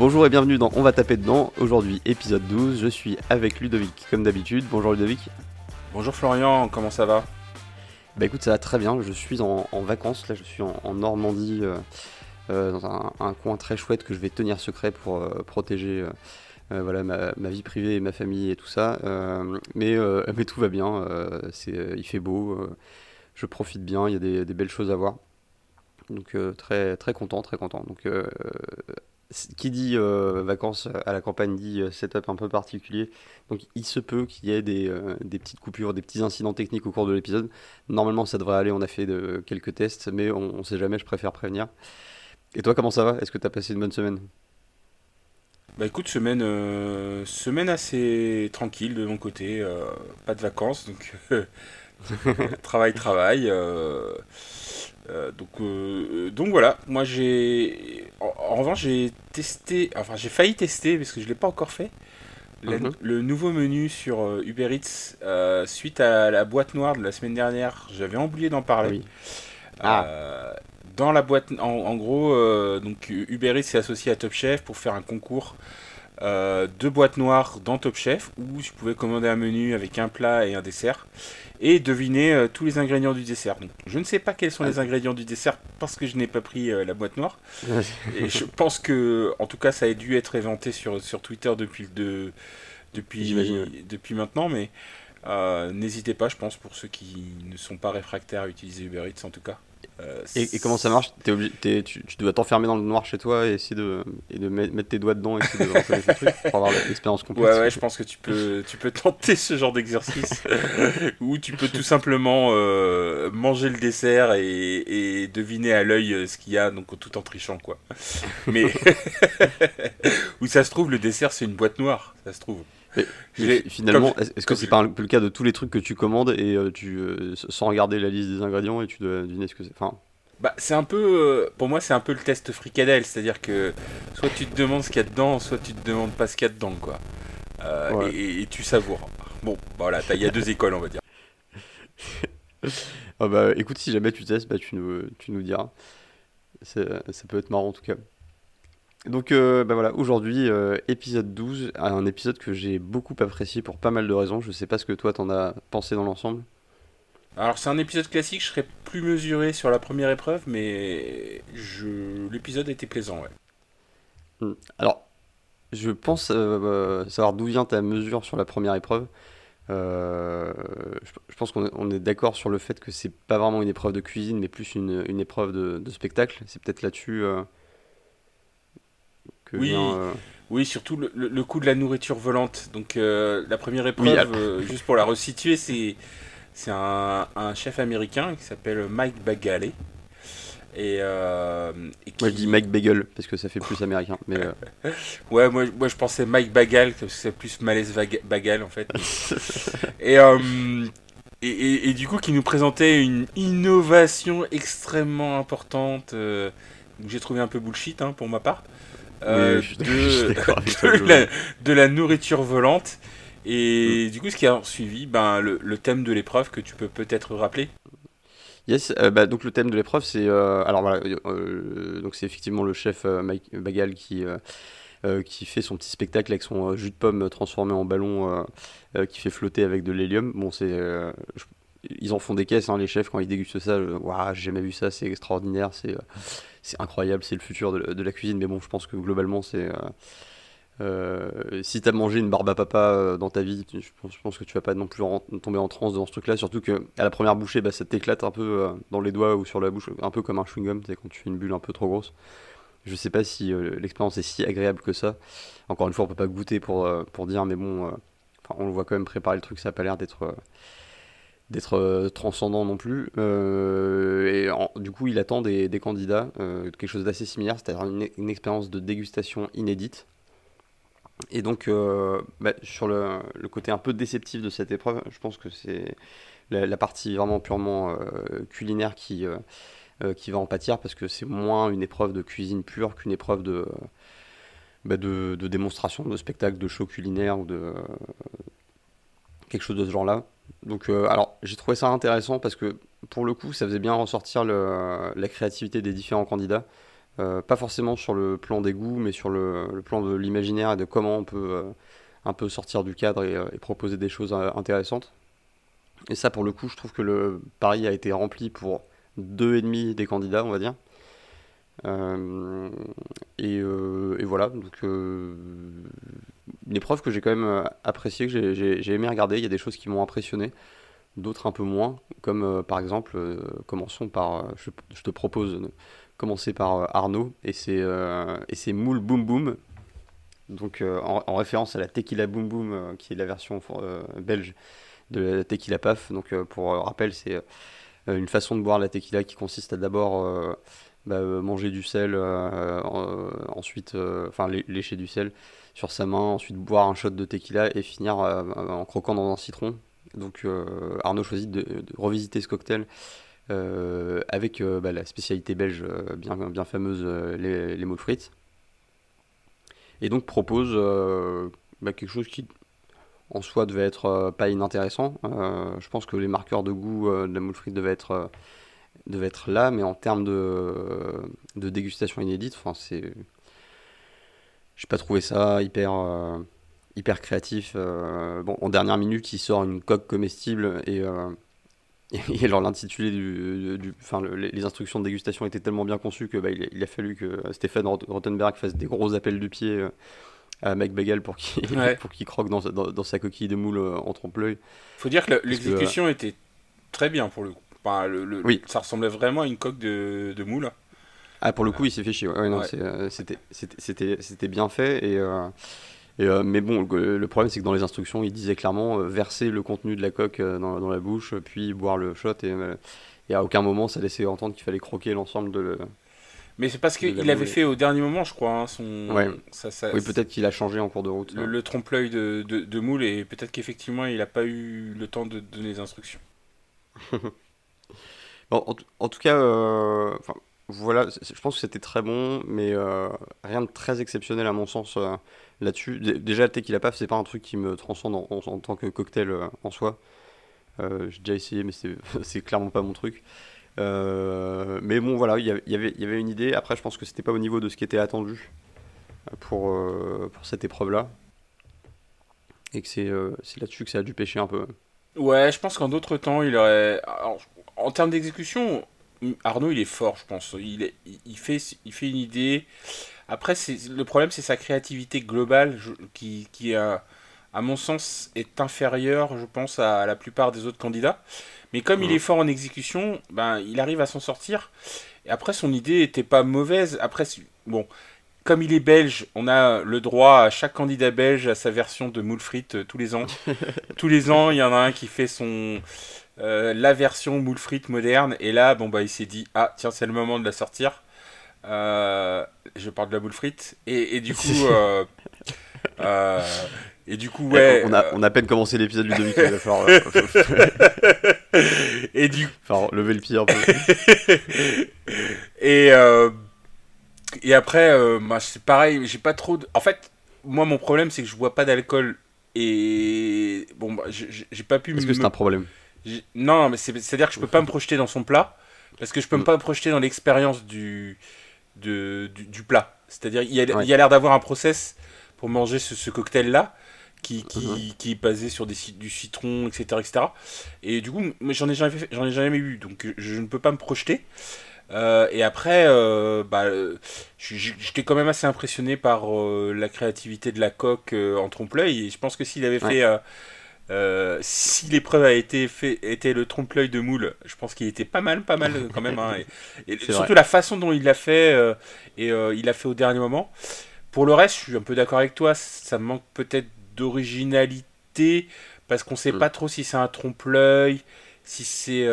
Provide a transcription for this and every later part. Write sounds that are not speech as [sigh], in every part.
Bonjour et bienvenue dans On va taper dedans. Aujourd'hui, épisode 12. Je suis avec Ludovic, comme d'habitude. Bonjour Ludovic. Bonjour Florian, comment ça va? Bah écoute, ça va très bien. Je suis en, vacances. Là, je suis en, Normandie, euh, euh, dans un, coin très chouette que je vais tenir secret pour euh, protéger. voilà ma, vie privée et ma famille et tout ça mais, mais tout va bien c'est il fait beau je profite bien il y a des, des, belles choses à voir donc très très content très content donc qui dit euh, vacances à la campagne dit euh, setup un peu particulier. Donc il se peut qu'il y ait des, euh, des, petites coupures, des petits incidents techniques au cours de l'épisode. Normalement ça devrait aller, on a fait quelques tests, mais on ne sait jamais, je préfère prévenir. Et toi comment ça va? Est-ce que tu as passé une bonne semaine? Bah écoute, semaine, semaine assez tranquille de mon côté, pas de vacances, donc [laughs] travail, travail. Euh, donc, euh, donc voilà, moi j'ai. En, revanche, j'ai testé. Enfin, j'ai failli tester parce que je ne l'ai pas encore fait. Mhm. Le nouveau menu sur euh, Uber Eats suite à la boîte noire de la semaine dernière, j'avais oublié d'en parler. Ah. dans la boîte, en, gros, donc Uber Eats s'est associé à Top Chef pour faire un concours de boîtes noires dans Top Chef où je pouvais commander un menu avec un plat et un dessert et deviner euh, tous les ingrédients du dessert. je ne sais pas quels sont les ah. ingrédients du dessert parce que je n'ai pas pris euh, la boîte noire. et je pense que, en tout cas, ça a dû être inventé sur, sur Twitter depuis, de, depuis, depuis maintenant, mais euh, n'hésitez pas, je pense, pour ceux qui ne sont pas réfractaires à utiliser Uber Eats en tout cas. Euh, et, comment ça marche es obligé, tu, dois t'enfermer dans le noir chez toi et essayer de, et de mettre tes doigts dedans et essayer de reconnaître truc pour avoir l'expérience complète. Ouais, ouais, je pense que tu peux, tu peux tenter ce genre d'exercice [laughs] où tu peux tout simplement euh, manger le dessert et, deviner à l'œil euh, ce qu'il y a, donc tout en trichant, quoi. Mais [laughs] [laughs] où ça se trouve, le dessert c'est une boîte noire, ça se trouve finalement, est-ce que c'est pas un peu le cas de tous les trucs que tu commandes et euh, tu euh, sans regarder la liste des ingrédients et tu dois deviner ce que c'est enfin... Bah, c'est un peu, euh, pour moi, c'est un peu le test fricadelle, c'est-à-dire que soit tu te demandes ce qu'il y a dedans, soit tu te demandes pas ce qu'il y a dedans, quoi. et, tu savoures. Bon, voilà, il y a deux [laughs] écoles, on va dire. ah bah, écoute, si jamais tu testes, bah, tu, nous, tu nous diras. Ça peut être marrant en tout cas. Donc euh, bah voilà, aujourd'hui, euh, épisode 12, un épisode que j'ai beaucoup apprécié pour pas mal de raisons. Je sais pas ce que toi t'en as pensé dans l'ensemble. Alors c'est un épisode classique, je serais plus mesuré sur la première épreuve, mais je... l'épisode était plaisant, ouais. Hmm. Alors, je pense euh, savoir d'où vient ta mesure sur la première épreuve. je, pense qu'on est, d'accord sur le fait que c'est pas vraiment une épreuve de cuisine, mais plus une, épreuve de, de spectacle. C'est peut-être là-dessus oui. Euh, oui, surtout le, le, coup de la nourriture volante. Donc euh, la première épreuve, euh, juste pour la resituer, c'est c'est un, un, chef américain qui s'appelle Mike Bagale. Et, Moi je dis Mike Bagel parce que ça fait plus américain. Mais [laughs] ouais, moi, moi je pensais Mike Bagal parce que c'est plus malaise Bagal en fait. [laughs] et, et, et, du coup qui nous présentait une innovation extrêmement importante. j'ai trouvé un peu bullshit hein, pour ma part. Euh, [laughs] de, la, nourriture volante. Et mm. du coup, ce qui a suivi, ben, le, thème de l'épreuve que tu peux peut-être rappeler? Yes, euh, bah, donc le thème de l'épreuve, c'est euh, alors voilà, donc c'est effectivement le chef Mike Bagal qui qui fait son petit spectacle avec son jus de pomme transformé en ballon qui fait flotter avec de l'hélium. Bon, c'est ils en font des caisses, hein, les chefs, quand ils dégustent ça. Waouh, j'ai jamais vu ça, c'est extraordinaire, c'est c'est incroyable, c'est le futur de, la cuisine. Mais bon, je pense que globalement, c'est. Euh, euh, si t'as mangé une barbe à papa euh, dans ta vie, je pense, que tu vas pas non plus tomber en transe dans ce truc-là. Surtout que à la première bouchée, bah, ça t'éclate un peu dans les doigts ou sur la bouche, un peu comme un chewing-gum, quand tu fais une bulle un peu trop grosse. Je sais pas si l'expérience est si agréable que ça. Encore une fois, on peut pas goûter pour, pour dire, mais bon, on le voit quand même préparer le truc, ça a pas l'air d'être d'être euh, transcendant non plus. Euh, et du coup, il attend des, candidats euh, quelque chose d'assez similaire, c'est-à-dire une, expérience de dégustation inédite. Et donc, bah, sur le, côté un peu déceptif de cette épreuve, je pense que c'est la, partie vraiment purement culinaire qui, va en pâtir, parce que c'est moins une épreuve de cuisine pure qu'une épreuve de, bah, de, démonstration, de spectacle, de show culinaire ou de quelque chose de ce genre-là. Donc, euh, alors, j'ai trouvé ça intéressant parce que pour le coup, ça faisait bien ressortir le, la créativité des différents candidats. pas forcément sur le plan des goûts, mais sur le, plan de l'imaginaire et de comment on peut un peu sortir du cadre et, proposer des choses intéressantes. Et ça, pour le coup, je trouve que le pari a été rempli pour deux et demi des candidats, on va dire. et, voilà, donc une épreuve que j'ai quand même appréciée, que j'ai aimé regarder. Il y a des choses qui m'ont impressionné d'autres un peu moins, comme euh, par exemple, euh, commençons par, euh, je, te propose de commencer par Arnaud et c'est et c'est Moule Boom Boom, donc en, référence à la Tequila Boom Boom, qui est la version belge de la Tequila Paf. Donc pour rappel, c'est une façon de boire la tequila qui consiste à d'abord bah, manger du sel, ensuite, enfin lécher du sel sur sa main, ensuite boire un shot de tequila et finir en croquant dans un citron. Donc euh, Arnaud choisit de, revisiter ce cocktail euh, avec euh, bah, la spécialité belge bien, bien fameuse, les, les moules frites. Et donc propose bah, quelque chose qui en soi devait être pas inintéressant. je pense que les marqueurs de goût de la moule frite devaient être, devaient être là, mais en termes de, de dégustation inédite, c'est. J'ai pas trouvé ça hyper hyper créatif. Euh, bon, en dernière minute, il sort une coque comestible et, euh, [laughs] et alors l'intitulé du, du enfin, les instructions de dégustation étaient tellement bien conçues que bah, il, a fallu que Stéphane Rottenberg fasse des gros appels du pied euh, à Mike Bagel pour qu'il [laughs] pour qu'il croque dans, dans, sa coquille de moule en trompe-l'œil. Faut dire que l'exécution était très bien pour le coup. le, oui. Ça ressemblait vraiment à une coque de, de moule. Ah, pour le coup, il s'est fait chier. Ouais, non, c'était bien fait et. Euh, mais bon, le, problème, c'est que dans les instructions, il disait clairement euh, verser le contenu de la coque euh, dans, dans, la bouche, puis boire le shot. Et, et à aucun moment, ça laissait entendre qu'il fallait croquer l'ensemble de. Mais c'est parce qu'il l'avait fait au dernier moment, je crois. Hein, son... Ça, ça, oui, peut-être qu'il a changé en cours de route. Le, trompe-l'œil de, de, de, moule, et peut-être qu'effectivement, il n'a pas eu le temps de donner les instructions. [laughs] bon, en, tout cas, voilà, je pense que c'était très bon, mais rien de très exceptionnel à mon sens là-dessus. Déjà, le tequila paf, c'est pas un truc qui me transcende en, tant que cocktail euh, en soi. Euh, j'ai déjà essayé, mais c'est [laughs] clairement pas mon truc. Euh, mais bon, voilà, il y, avait, y avait une idée. Après, je pense que c'était pas au niveau de ce qui était attendu pour, pour cette épreuve-là. Et que c'est là-dessus que ça a dû pêcher un peu. Ouais, je pense qu'en d'autres temps, il aurait. en termes d'exécution, Arnaud, il est fort, je pense. Il, est, il, fait, il fait une idée. Après, le problème, c'est sa créativité globale qui, qui à mon sens, est inférieure, je pense, à, la plupart des autres candidats. Mais comme il est fort en exécution, ben, il arrive à s'en sortir. Et après, son idée était pas mauvaise. Après, bon, comme il est belge, on a le droit à chaque candidat belge à sa version de moule frites euh, tous les ans. [laughs] tous les ans, il y en a un qui fait son euh, la version moule frites moderne. Et là, bon bah, il s'est dit ah tiens, c'est le moment de la sortir. Euh, je parle de la boule frite. Et, et du coup. [laughs] Euh, et du coup, ouais. On a, on a à peine commencé l'épisode du demi il va falloir. [laughs] et du Enfin, lever le pied un peu. [laughs] et, et après, bah, c'est pareil, j'ai pas trop. De... En fait, moi, mon problème, c'est que je bois pas d'alcool. Et bon, bah, j'ai pas pu. Est-ce que c'est un problème? Non, mais c'est-à-dire que je peux pas me projeter dans son plat. Parce que je peux mm. pas me projeter dans l'expérience du, du, du, plat. C'est-à-dire, il y a, l'air d'avoir un process pour manger ce, cocktail-là. Qui, qui, uh-huh. qui, est basé sur des, du citron, etc. etc. Et du coup, j'en ai, jamais j'en ai jamais eu, donc je, ne peux pas me projeter. Euh, et après, euh, bah, j'étais quand même assez impressionné par euh, la créativité de la coque en trompe-l'œil. Et je pense que s'il avait fait euh, si l'épreuve a été fait, était le trompe-l'œil de moule, je pense qu'il était pas mal, pas mal quand même. Hein, et, surtout la façon dont il l'a fait, euh, et euh, il l'a fait au dernier moment. Pour le reste, je suis un peu d'accord avec toi, ça manque peut-être d'originalité, parce qu'on sait mm. pas trop si c'est un trompe-l'œil, si c'est...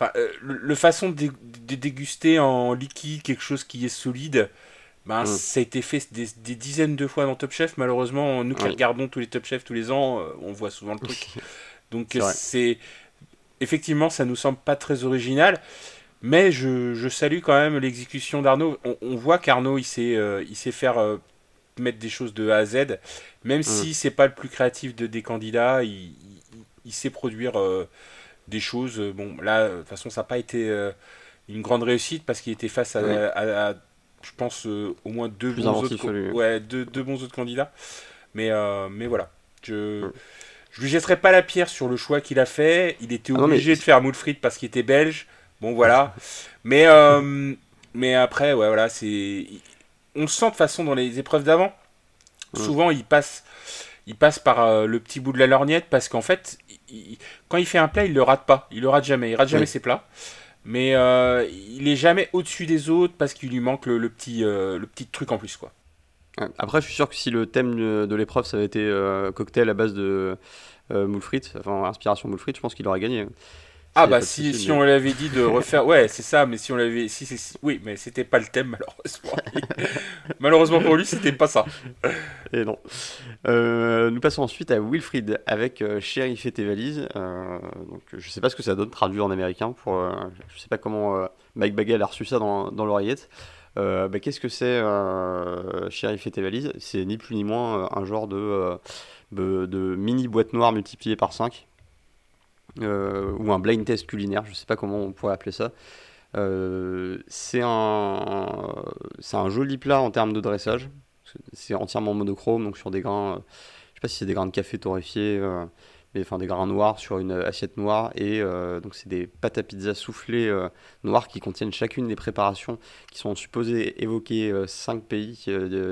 Enfin, le, façon de, de, déguster en liquide quelque chose qui est solide, ben, mm. ça a été fait des, dizaines de fois dans Top Chef. Malheureusement, nous qui regardons tous les Top Chef tous les ans, euh, on voit souvent le truc. [laughs] Donc c'est effectivement, ça nous semble pas très original. Mais je, je salue quand même l'exécution d'Arnaud. On, voit qu'Arnaud, il sait, euh, il sait faire euh, mettre des choses de A à Z. Même mm. si c'est pas le plus créatif de, des candidats, il, il, sait produire des choses. Bon, là, de toute façon, ça n'a pas été une grande réussite parce qu'il était face à, à je pense, au moins deux bons, autres, ouais, deux, deux, bons autres candidats. Mais, mais voilà. Je. Mm. Je lui jetterai pas la pierre sur le choix qu'il a fait. Il était ah obligé de faire moule frites parce qu'il était belge. Bon, voilà. mais, euh, mais après, ouais, voilà, c'est. On le sent de façon dans les épreuves d'avant. Souvent, il passe, il passe par euh, le petit bout de la lorgnette parce qu'en fait, quand il fait un plat, il le rate pas. Il le rate jamais. Il rate jamais ses plats. Mais euh, il est jamais au-dessus des autres parce qu'il lui manque le, petit, le petit truc en plus, quoi. Après, je suis sûr que si le thème de l'épreuve, ça avait été cocktail à base de moule frites, enfin inspiration moule frites, je pense qu'il aurait gagné. Ah bah si, si on l'avait dit de refaire, ouais c'est ça, mais si on l'avait, si, si, oui, mais c'était pas le thème malheureusement. [laughs] malheureusement pour lui, c'était pas ça. Et non. Euh, nous passons ensuite à Wilfried avec euh, Chéri fait tes valises. Euh, donc je sais pas ce que ça donne traduit en américain pour, euh, je sais pas comment Mike Bagel a reçu ça dans, dans l'oreillette. Bah, qu'est-ce que c'est Chéri fait tes valises? C'est ni plus ni moins un genre de, de, de mini boîte noire multipliée par 5 euh, ou un blind test culinaire, je ne sais pas comment on pourrait appeler ça. Euh, c'est un, un joli plat en termes de dressage. C'est entièrement monochrome, donc sur des grains, je sais pas si c'est des grains de café torréfiés, euh, mais enfin des grains noirs sur une assiette noire. Et donc c'est des pâtes à pizza soufflées noires qui contiennent chacune des préparations qui sont supposées évoquer cinq pays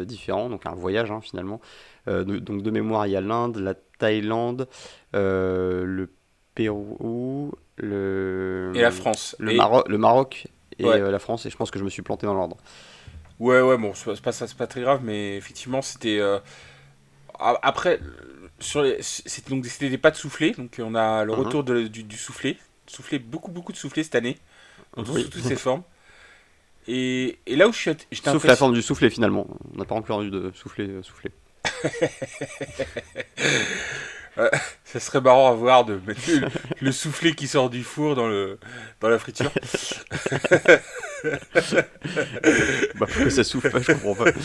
différents, donc un voyage hein, finalement. donc de mémoire, il y a l'Inde, la Thaïlande, le Pérou, le... Et la France. Le, le Maroc et euh, la France, et je pense que je me suis planté dans l'ordre. Ouais, ouais, bon, c'est pas, c'est pas très grave, mais effectivement, c'était... Euh, après, sur les... c'était des pâtes soufflées, donc on a le uh-huh. retour de, du, du, soufflé. Soufflé, beaucoup, beaucoup de soufflé cette année, dans toutes ses formes. Et, et, là où je suis... Sauf la forme du soufflé, finalement. On n'a pas encore eu de soufflé. [laughs] Euh, [laughs] soufflé. ça serait marrant à voir de mettre le, soufflet qui sort du four dans, le, dans la friture. [laughs] bah pourquoi ça souffle pas, je comprends pas. [laughs]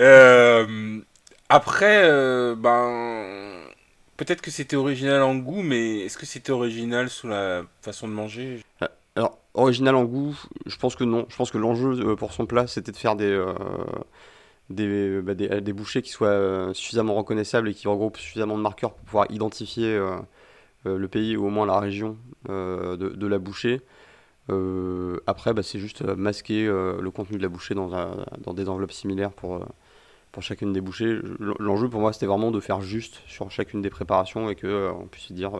Euh, après, euh, ben, peut-être que c'était original en goût, mais est-ce que c'était original sous la façon de manger? Alors, original en goût, je pense que non. Je pense que l'enjeu euh, pour son plat, c'était de faire des bah, des, des, bouchées qui soient euh, suffisamment reconnaissables et qui regroupent suffisamment de marqueurs pour pouvoir identifier euh, euh, le pays ou au moins la région de, de, la bouchée. après, bah, c'est juste masquer le contenu de la bouchée dans, dans des enveloppes similaires pour, pour chacune des bouchées. L'enjeu pour moi, c'était vraiment de faire juste sur chacune des préparations et qu'on on puisse dire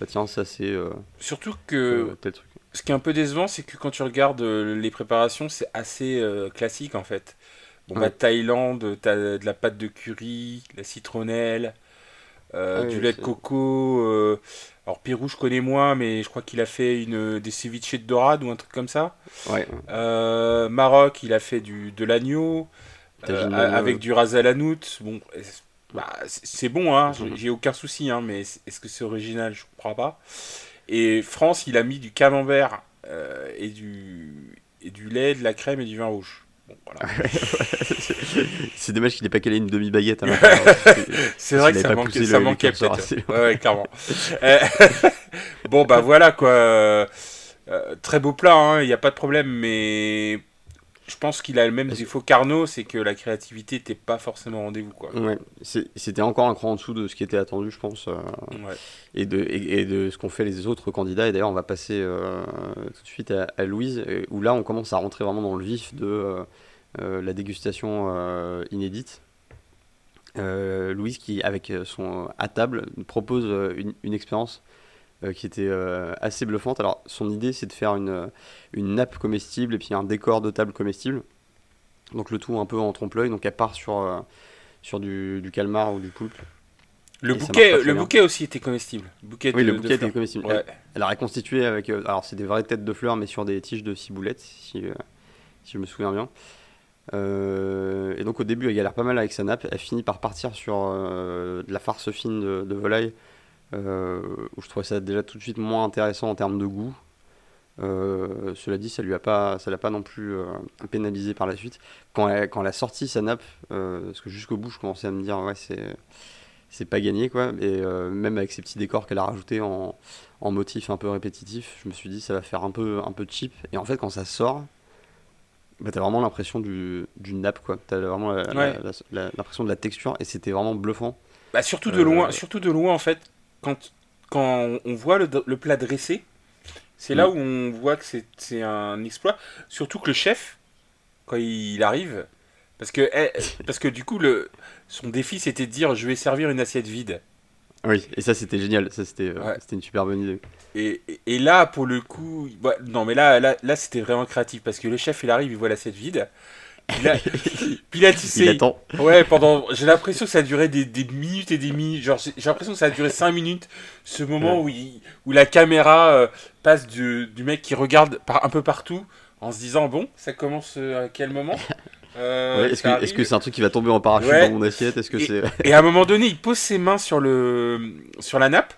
bah, tiens, ça c'est. Surtout que. tel truc. Ce qui est un peu décevant, c'est que quand tu regardes les préparations, c'est assez classique en fait. Bon, bah, Thaïlande, t'as de la pâte de curry, la citronnelle, euh, ah du lait de coco. Euh, alors, Pérou, je connais moins, mais je crois qu'il a fait une, des ceviches de dorade ou un truc comme ça. Euh, Maroc, il a fait du, de l'agneau, avec du ras hanout. Bon, bah, c'est bon, hein, mhm. j'ai aucun souci, hein, mais est-ce que c'est original? Je ne crois pas. Et France, il a mis du camembert et, du, et du lait, de la crème et du vin rouge. [laughs] c'est dommage qu'il n'ait pas calé une demi-baguette à [laughs] C'est vrai que ça, ça manquait peut-être. Ouais, ouais, clairement. [laughs] Bon, bah voilà quoi. Euh, très beau plat, hein, il n'y a pas de problème, mais je pense qu'il a le même défaut qu'Arnaud, c'est que la créativité n'était pas forcément au rendez-vous. Quoi. Ouais, c'était encore un cran en dessous de ce qui était attendu, je pense, euh, et, de, et, de ce qu'ont fait les autres candidats. Et d'ailleurs, on va passer euh, tout de suite à, Louise, où là, on commence à rentrer vraiment dans le vif de euh, la dégustation inédite. Louise, qui, avec son à table, propose une, une expérience qui était euh, assez bluffante. Alors, son idée, c'est de faire une, une nappe comestible et puis un décor de table comestible. Donc, le tout un peu en trompe-l'œil. Donc, elle part sur, euh, sur du, du calmar ou du poulpe. Le bouquet, le bouquet aussi était comestible. Bouquet oui, le bouquet était comestible. Elle, a reconstitué avec. alors, c'est des vraies têtes de fleurs, mais sur des tiges de ciboulettes, si, si je me souviens bien. et donc, au début, elle galère pas mal avec sa nappe. Elle finit par partir sur de la farce fine de, de volaille euh, où je trouvais ça déjà tout de suite moins intéressant en termes de goût. Euh, cela dit, ça lui a pas, ça l'a pas non plus euh, pénalisé par la suite. Quand elle, quand elle a sorti sa nappe, parce que jusqu'au bout, je commençais à me dire ouais c'est c'est pas gagné quoi. Et même avec ces petits décors qu'elle a rajoutés en, en motifs un peu répétitifs, je me suis dit ça va faire un peu un peu cheap. Et en fait, quand ça sort, bah, t'as vraiment l'impression du, d'une nappe, quoi. T'as vraiment Ouais. l'impression de la texture et c'était vraiment bluffant. Bah, surtout de Euh, loin, surtout de loin en fait, quand, quand on voit le, le plat dressé, c'est là Mm. où on voit que c'est un exploit. Surtout que le chef, quand il arrive, parce que, eh, parce que du coup, le, son défi c'était de dire je vais servir une assiette vide. Oui, et ça c'était génial, ça c'était euh, Ouais. une super bonne idée. Et, et- et là, pour le coup, bah, non mais là, là, là c'était vraiment créatif parce que le chef il arrive, il voit l'assiette vide. Puis là, puis là, tu Il attend. Ouais, pendant. J'ai l'impression que ça a duré des, des minutes et des minutes. Genre, j'ai l'impression que ça a duré 5 minutes. Ce moment où, il- où la caméra euh, passe du, du mec qui regarde par, un peu partout en se disant Bon, ça commence euh, à quel moment [laughs] Euh, Ouais, est-ce que c'est un truc qui va tomber en parachute Ouais. dans mon assiette? Est-ce que c'est Et à un moment donné, il pose ses mains sur, le, sur la nappe.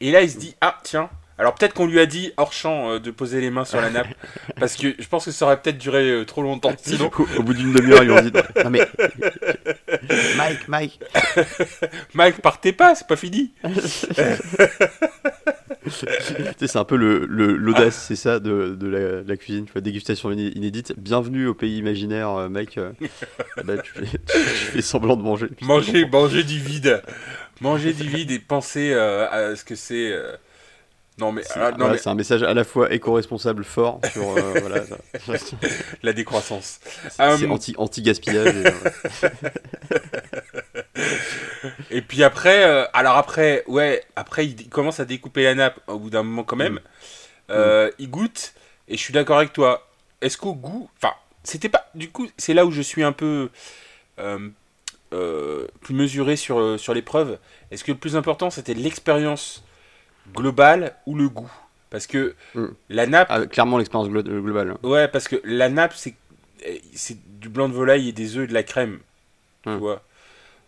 Et là, il se dit Ah, tiens. Alors peut-être qu'on lui a dit hors champ euh, de poser les mains sur la nappe. [laughs] parce que je pense que ça aurait peut-être duré euh, trop longtemps. Sinon, au, au bout d'une demi-heure ils ont dit [laughs] non mais Mike Mike [laughs] Mike, partez pas, c'est pas fini. C'est un peu le le- l'audace c'est ça de, de la, de la cuisine tu vois dégustation iné- inédite bienvenue au pays imaginaire euh, Mike bah, tu, fais, tu fais semblant de manger Manger, manger du vide. Manger du vide et penser euh, à ce que c'est. Euh, Non, mais, c'est ah, non, voilà, mais c'est un message à la fois éco-responsable fort sur euh, [laughs] voilà, la décroissance. c'est Euh, c'est anti anti gaspillage [laughs] Et puis après, euh, alors après, ouais, après il, commence à découper la nappe au bout d'un moment quand même. Mm. Euh, Il goûte et je suis d'accord avec toi. Est-ce qu'au goût, enfin, c'était pas. Du coup, c'est là où je suis un peu euh, euh, plus mesuré sur euh, sur l'épreuve. Est-ce que le plus important c'était l'expérience globale ou le goût Parce que Mm. la nappe, Ah, clairement l'expérience glo- globale. Ouais, parce que la nappe, c'est c'est du blanc de volaille et des œufs et de la crème. Tu Hmm. vois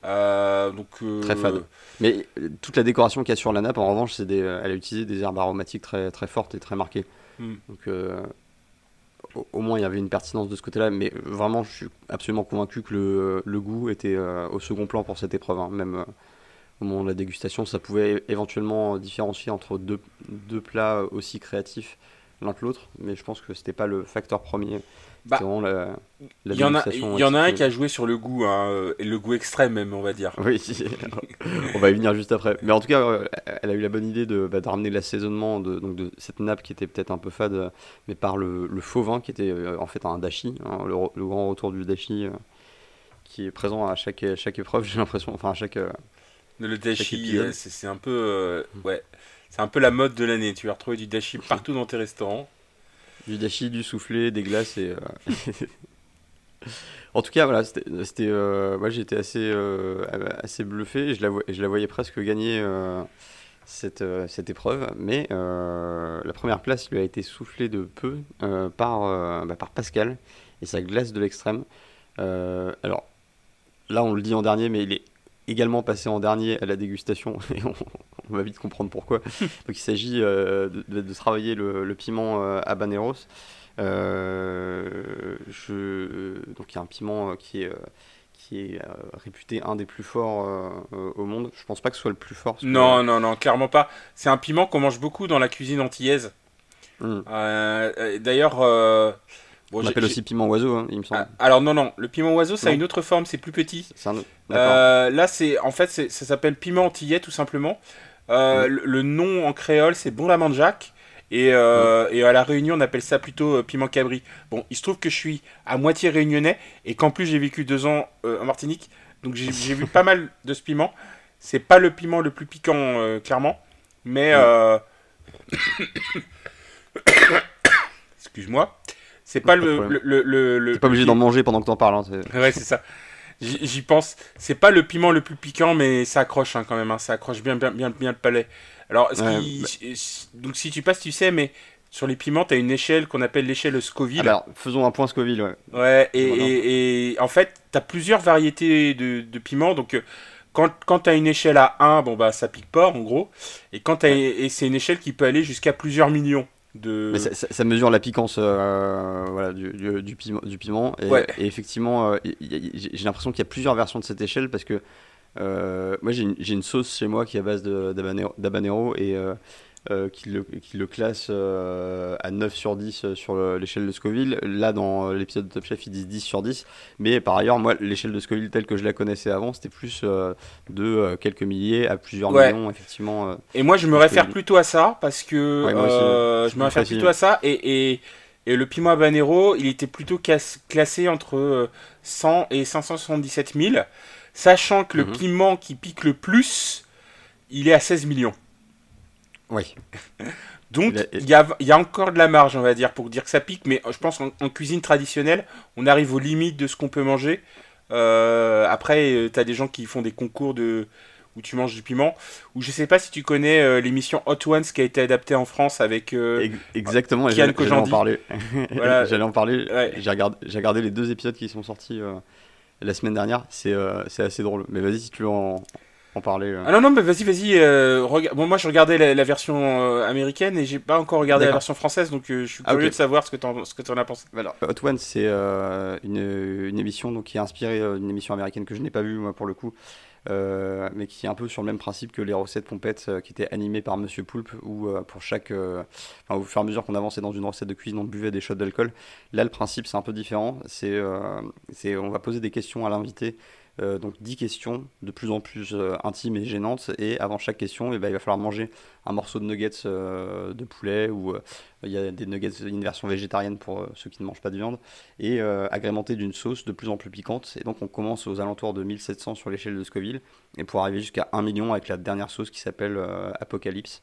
Euh, donc, euh, Très fade. Mais euh, toute la décoration qu'il y a sur la nappe, en revanche, c'est des, euh, elle a utilisé des herbes aromatiques très, très fortes et très marquées. Hmm. Donc, euh, au, au moins, il y avait une pertinence de ce côté-là. Mais euh, vraiment, je suis absolument convaincu que le, le goût était euh, au second plan pour cette épreuve. hein. Même euh, au moment de la dégustation, ça pouvait éventuellement différencier entre deux, deux plats aussi créatifs l'un que l'autre. Mais je pense que c'était pas le facteur premier. Bah, vraiment la, la il y en a, dégustation il y en a un qui a joué sur le goût, hein, euh, le goût extrême même, on va dire. Oui, [laughs] on va y venir juste après. Mais en tout cas, euh, elle a eu la bonne idée de, bah, de ramener l'assaisonnement de, donc de cette nappe qui était peut-être un peu fade, euh, mais par le, le faux vin qui était euh, en fait un dashi, hein, le, grand retour du dashi euh, qui est présent à chaque, à chaque épreuve, [laughs] j'ai l'impression. Enfin, à chaque. Le dashi, euh, c'est un peu, euh, ouais, c'est un peu la mode de l'année. Tu vas retrouver du dashi partout dans tes restaurants. du dashi, du soufflé, des glaces et. euh, [laughs] En tout cas, voilà, c'était, euh, moi j'étais assez, assez bluffé et je la, je la voyais presque gagner cette, cette épreuve, mais la première place lui a été soufflée de peu par, bah, par Pascal et sa glace de l'extrême. Alors là, on le dit en dernier, mais il est également passé en dernier à la dégustation [laughs] et on, on va vite comprendre pourquoi. [laughs] Donc il s'agit euh, de, travailler le, le piment euh, habaneros. Euh, je, donc il y a un piment qui est, qui est euh, réputé un des plus forts euh, euh, au monde. Je pense pas que ce soit le plus fort. que- Non, non, non, clairement pas. C'est un piment qu'on mange beaucoup dans la cuisine antillaise. Hmm. D'ailleurs, bon, On appelle aussi piment oiseau, hein, il me semble. Ah, alors non, non, le piment oiseau, ça a une autre forme, c'est plus petit. C'est un. Euh, là, c'est en fait, ça s'appelle piment antillais tout simplement. Euh, Mm. le, le nom en créole, c'est bon la manjac. Et, euh, et à la Réunion, on appelle ça plutôt piment cabri. Bon, il se trouve que je suis à moitié réunionnais et qu'en plus j'ai vécu deux ans en Martinique, donc j'ai vu [laughs] pas mal de ce piment. C'est pas le piment le plus piquant, clairement, mais Mm. [coughs] [coughs] excuse-moi, c'est pas Pas le, le, le, le- T'es pas obligé d'en manger pendant que t'en parles. hein, Ouais, c'est ça. J'y pense. C'est pas le piment le plus piquant, mais ça accroche hein, quand même. hein. Ça accroche bien, bien, bien, bien le palais. Alors, ce Ouais, qui- donc si tu passes, tu sais, mais sur les piments, t'as une échelle qu'on appelle l'échelle Scoville. Ah bah alors, faisons un point Scoville. Ouais. Ouais, et, Voilà. et- et en fait, t'as plusieurs variétés de, de piments. Donc, euh, quand, quand t'as une échelle à 1, bon bah ça pique pas, en gros. Et quand et c'est une échelle qui peut aller jusqu'à plusieurs millions de. Mais ça, ça- ça mesure la piquance euh, voilà, du, du- du piment, du piment. Et, Ouais. et effectivement, euh, j'ai l'impression qu'il y a plusieurs versions de cette échelle parce que euh, moi j'ai une, une sauce chez moi qui est à base d'habanero et euh, qui, le, qui, le, classe à 9 sur 10 sur l'échelle de Scoville. Là, dans l'épisode de Top Chef, ils disent 10 sur 10. Mais par ailleurs, moi, l'échelle de Scoville telle que je la connaissais avant, c'était plus de quelques milliers à plusieurs millions, effectivement. et moi, je me réfère plutôt à ça parce que je me réfère plutôt à ça. Et, et, et, le piment habanero, il était plutôt classé entre 100 et 577 000, sachant que le mhm. piment qui pique le plus, il est à 16 millions. Oui. [laughs] Donc, il y, a, encore de la marge, on va dire, pour dire que ça pique, mais je pense en, cuisine traditionnelle, on arrive aux limites de ce qu'on peut manger. Euh, après, euh, tu as des gens qui font des concours de où tu manges du piment. Ou je sais pas si tu connais euh, l'émission Hot Ones qui a été adaptée en France avec exactement. [laughs] [laughs] J'allais en parler. j'allais en parler. J'ai regardé, regardé, les deux épisodes qui sont sortis la semaine dernière. C'est assez drôle. Mais vas-y si tu veux en, en parler. Euh. Ah non, non, mais vas-y, vas-y. Euh, bon, moi, je regardais la, version euh, américaine et j'ai pas encore regardé la version française, donc je suis ah, curieux de savoir ce que tu en, as pensé. Alors, Hot One, c'est une, une, émission donc, qui est inspirée d'une émission américaine que je n'ai pas vue, moi, pour le coup. mais qui est un peu sur le même principe que les recettes pompettes qui étaient animées par Monsieur Poulpe, où pour chaque, enfin, au fur et à mesure qu'on avançait dans une recette de cuisine, on buvait des shots d'alcool. Là, le principe c'est un peu différent. C'est, c'est, on va poser des questions à l'invité euh, donc 10 questions de plus en plus euh, intimes et gênantes. Et avant chaque question, eh ben, il va falloir manger un morceau de nuggets euh, de poulet ou il y a des nuggets, une version végétarienne pour ceux qui ne mangent pas de viande, et agrémenté d'une sauce de plus en plus piquante. Et donc on commence aux alentours de 1700 sur l'échelle de Scoville, et pour arriver jusqu'à 1 million avec la dernière sauce qui s'appelle Apocalypse.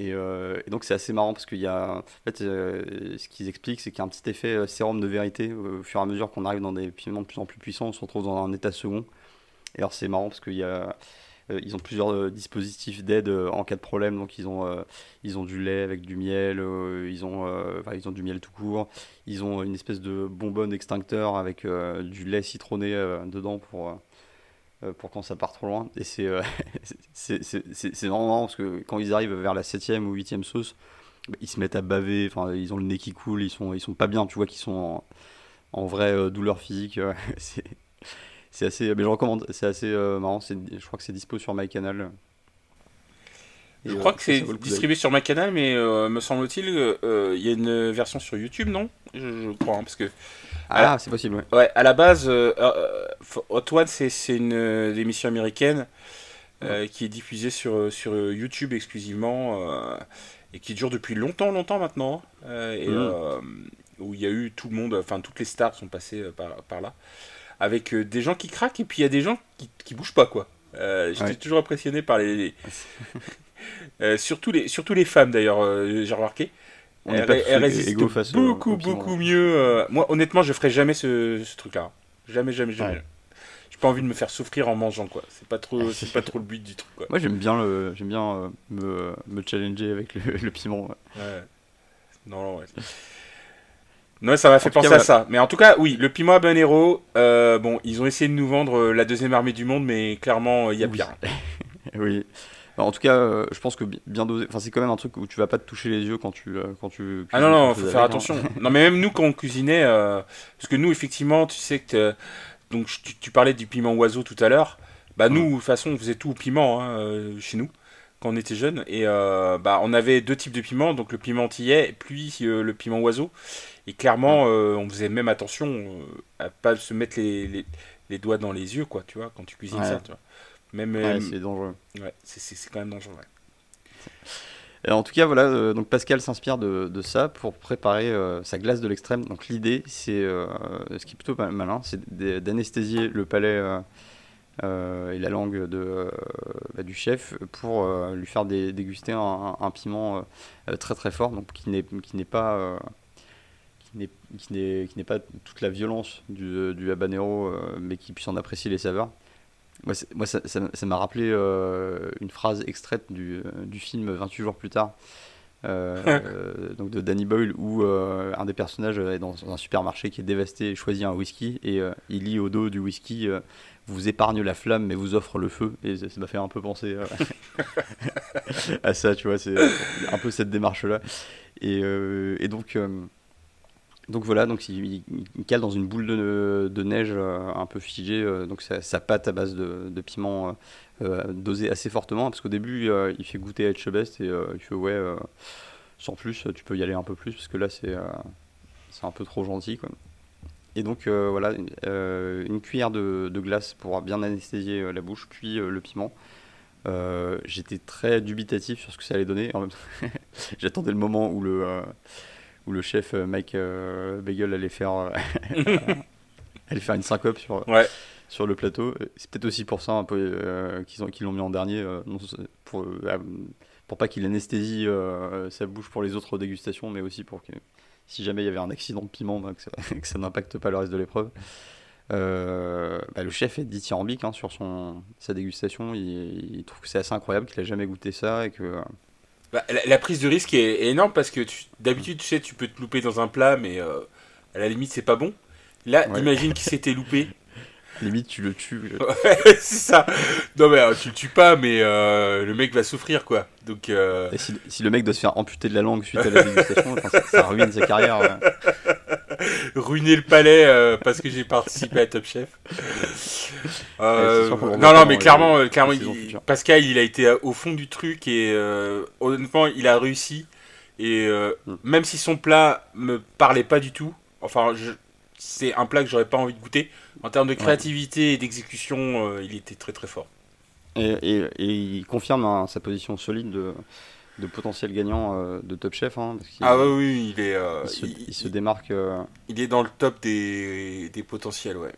Euh, et, donc c'est assez marrant parce qu'il y a, en fait, euh, ce qu'ils expliquent, c'est qu'il y a un petit effet euh, sérum de vérité au fur et à mesure qu'on arrive dans des piments de plus en plus puissants, on se retrouve dans un état second. Et alors c'est marrant parce qu'il y a, ils ont plusieurs dispositifs d'aide en cas de problème. Donc ils ont, ils ont du lait avec du miel, ils ont, ils ont du miel tout court, ils ont une espèce de bonbonne extincteur avec du lait citronné dedans pour pour quand ça part trop loin. Et c'est euh, [laughs] c'est vraiment marrant parce que quand ils arrivent vers la 7ème ou 8ème sauce, bah, ils se mettent à baver, enfin, ils ont le nez qui coule, ils sont, ils sont pas bien, tu vois qu'ils sont en, vraie euh, douleur physique. [laughs] c'est assez, mais je recommande, c'est assez marrant, je crois que c'est dispo sur MyCanal. Je crois que c'est distribué sur MyCanal, mais me semble-t-il, il y a une version sur YouTube, non? Je, crois, hein, parce que ah, c'est possible, ouais. Ouais, à la base, euh, euh Hot One, c'est une euh, émission américaine euh, qui est diffusée sur, sur YouTube exclusivement et qui dure depuis longtemps, longtemps maintenant. et mm. où il y a eu tout le monde, enfin, toutes les stars sont passées par, par là. Avec des gens qui craquent et puis il y a des gens qui, qui bougent pas, quoi. J'étais toujours impressionné par les. [laughs] surtout, les surtout les femmes d'ailleurs, j'ai remarqué elle, résiste beaucoup, beaucoup mieux. Euh, moi, honnêtement, je ferai jamais ce, truc-là. Jamais, jamais, jamais. J'ai pas envie de me faire souffrir en mangeant, quoi. C'est pas trop, c'est pas [laughs] trop le but du truc, quoi. Moi, j'aime bien, le, j'aime bien euh, me, me, challenger avec le, piment. Ouais. Non, non, ouais. Non, ça m'a fait penser à ça. Mais en tout cas, oui, le piment habanero, euh, bon, ils ont essayé de nous vendre euh, la deuxième armée du monde, mais clairement, il y a pire. [laughs] oui. Bah, en tout cas, euh, je pense que bien dosé. Enfin, c'est quand même un truc où tu vas pas te toucher les yeux quand tu euh, quand tu. Ah non non, faut faire attention. non mais même nous quand on cuisinait, euh, parce que nous effectivement, tu sais que donc tu, parlais du piment oiseau tout à l'heure. Bah nous, de toute façon, on faisait tout au piment hein, chez nous quand on était jeunes et bah on avait deux types de piments, donc le piment tillet puis le piment oiseau. Et clairement, on faisait même attention à pas se mettre les, les, doigts dans les yeux, quoi, tu vois, quand tu cuisines ça, tu vois. Même, ouais, c'est dangereux. Ouais, c'est quand même dangereux. en tout cas, voilà, euh, donc Pascal s'inspire de, de, ça pour préparer euh, sa glace de l'extrême. Donc l'idée, c'est, euh, ce qui est plutôt malin, c'est d'anesthésier le palais et la langue de, bah, du chef pour lui faire déguster un, un piment très très fort, donc qui n'est qui n'est pas qui n'est pas toute la violence du, du habanero, mais qui puisse en apprécier les saveurs. Moi, ça m'a rappelé euh, une phrase extraite du, euh, du, film 28 jours plus tard, euh, [laughs] donc de Danny Boyle, où un des personnages est dans un supermarché qui est dévasté et choisit un whisky, et il lit au dos du whisky Vous épargne la flamme, mais vous offre le feu. Et ça m'a fait un peu penser [laughs] [laughs] à ça, tu vois, c'est un peu cette démarche-là. Et, et, donc. Donc voilà, donc il, cale dans une boule de, neige un peu figée, donc sa, pâte à base de, piment dosé assez fortement, parce qu'au début il fait goûter à Etchebest et il fait ouais, sans plus, tu peux y aller un peu plus, parce que là c'est c'est un peu trop gentil. Quoi. Et donc voilà, une, cuillère de, de, glace pour bien anesthésier la bouche, puis le piment. Euh, j'étais très dubitatif sur ce que ça allait donner. [laughs] J'attendais le moment où le, euh, où le chef euh, Mike Bagel allait faire, [laughs] allait faire une syncope sur, sur le plateau. C'est peut-être aussi pour ça un peu qu'ils l'ont mis en dernier, pour, pour pas qu'il anesthésie sa bouche pour les autres dégustations, mais aussi pour que si jamais il y avait un accident de piment, ben, [laughs] que ça n'impacte pas le reste de l'épreuve. Euh, bah, le chef est dithyrambique hein, sur son, sa dégustation. Il, trouve que c'est assez incroyable qu'il a jamais goûté ça et que. Euh, bah, la, prise de risque est, énorme parce que d'habitude, tu sais, tu peux te louper dans un plat, mais euh, à la limite, c'est pas bon. Là, imagine qu'il s'était loupé. [laughs] Limite, tu le tues. [laughs] c'est ça. Non, mais tu le tues pas, mais le mec va souffrir, quoi. Donc. si, le mec doit se faire amputer de la langue suite à la dégustation, ça, ça, ruine sa carrière. [laughs] [laughs] ruiner le palais euh, parce que j'ai participé à Top Chef. Euh, non, non, mais clairement, euh, clairement Pascal, il a été au fond du truc et honnêtement, il a réussi. Et mm. même si son plat me parlait pas du tout, enfin, c'est un plat que j'aurais pas envie de goûter. En termes de créativité et d'exécution, il était très très fort. Et, il confirme sa position solide de, de potentiel gagnant euh, de Top Chef. Hein, ah oui, oui, il est. Euh, il, se, démarque. Euh, il est dans le top des, des potentiels, ouais.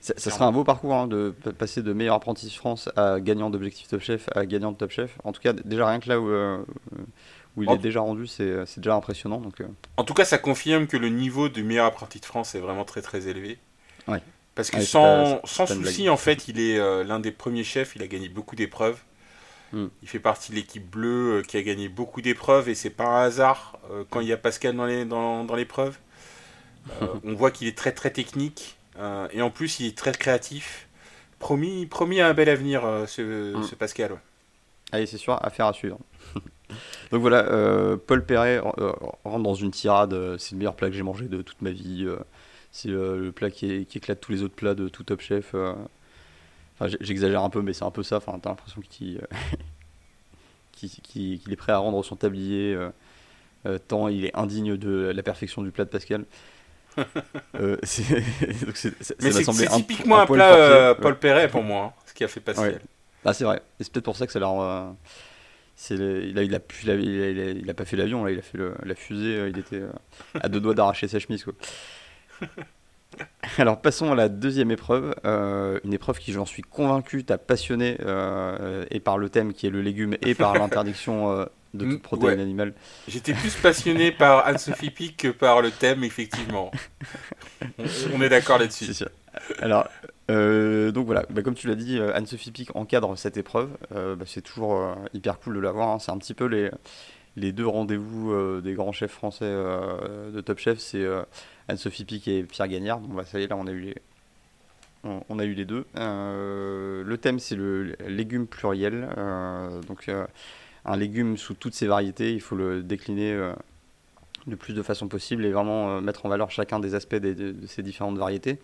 Ça, serait un beau parcours hein, de passer de meilleur apprenti de France à gagnant d'objectif Top Chef à gagnant de Top Chef. En tout cas, déjà rien que là où, où il est déjà rendu, c'est déjà impressionnant. Donc, En tout cas, ça confirme que le niveau du meilleur apprenti de France est vraiment très très élevé. Ouais. Parce que sans, sans souci, en fait, il est l'un des premiers chefs, il a gagné beaucoup d'épreuves. Mm. Il fait partie de l'équipe bleue euh, qui a gagné beaucoup d'épreuves et c'est pas un hasard euh, quand il y a Pascal dans l'épreuve. Dans, dans euh, on voit qu'il est très très technique et en plus il est très créatif. Promis, promis à un bel avenir ce, mm. ce, Pascal. Allez, c'est sûr, affaire à suivre. [laughs] Donc voilà, Paul Perret rentre dans une tirade. c'est le meilleur plat que j'ai mangé de toute ma vie. c'est le plat qui, qui, éclate tous les autres plats de tout Top Chef. J'exagère un peu, mais c'est un peu ça. Enfin, t'as l'impression [laughs] qu'il est prêt à rendre son tablier euh, euh, tant il est indigne de la perfection du plat de Pascal. [laughs] euh, c'est [laughs] typiquement un, plat euh, Paul Perret pour moi, hein, ce qui a fait Pascal. Ah, c'est vrai. c'est peut-être pour ça que ça l'a. il, a, il, a, il, a, pas fait l'avion, là, il a fait la fusée, il était à deux doigts d'arracher sa chemise. Quoi. [laughs] Alors passons à la deuxième épreuve, euh, une épreuve qui j'en suis convaincu t'a passionné euh, et par le thème qui est le légume et par [laughs] l'interdiction euh, de toute mm, protéine animale. J'étais plus passionné par Anne-Sophie Pic que par le thème effectivement. [laughs] On, est d'accord là-dessus. Alors donc voilà, bah, comme tu l'as dit, Anne-Sophie Pic encadre cette épreuve. Bah, c'est toujours hyper cool de la voir. Hein. C'est un petit peu les les deux rendez-vous des grands chefs français de Top Chef, c'est Anne-Sophie Pic et Pierre Gagnard. Bon, bah, ça y est, là, on a eu les, on, a eu les deux. Euh, le thème, c'est le légume pluriel. Euh, donc, euh, un légume sous toutes ses variétés, il faut le décliner de plus de façon possible et vraiment mettre en valeur chacun des aspects de, ces différentes variétés.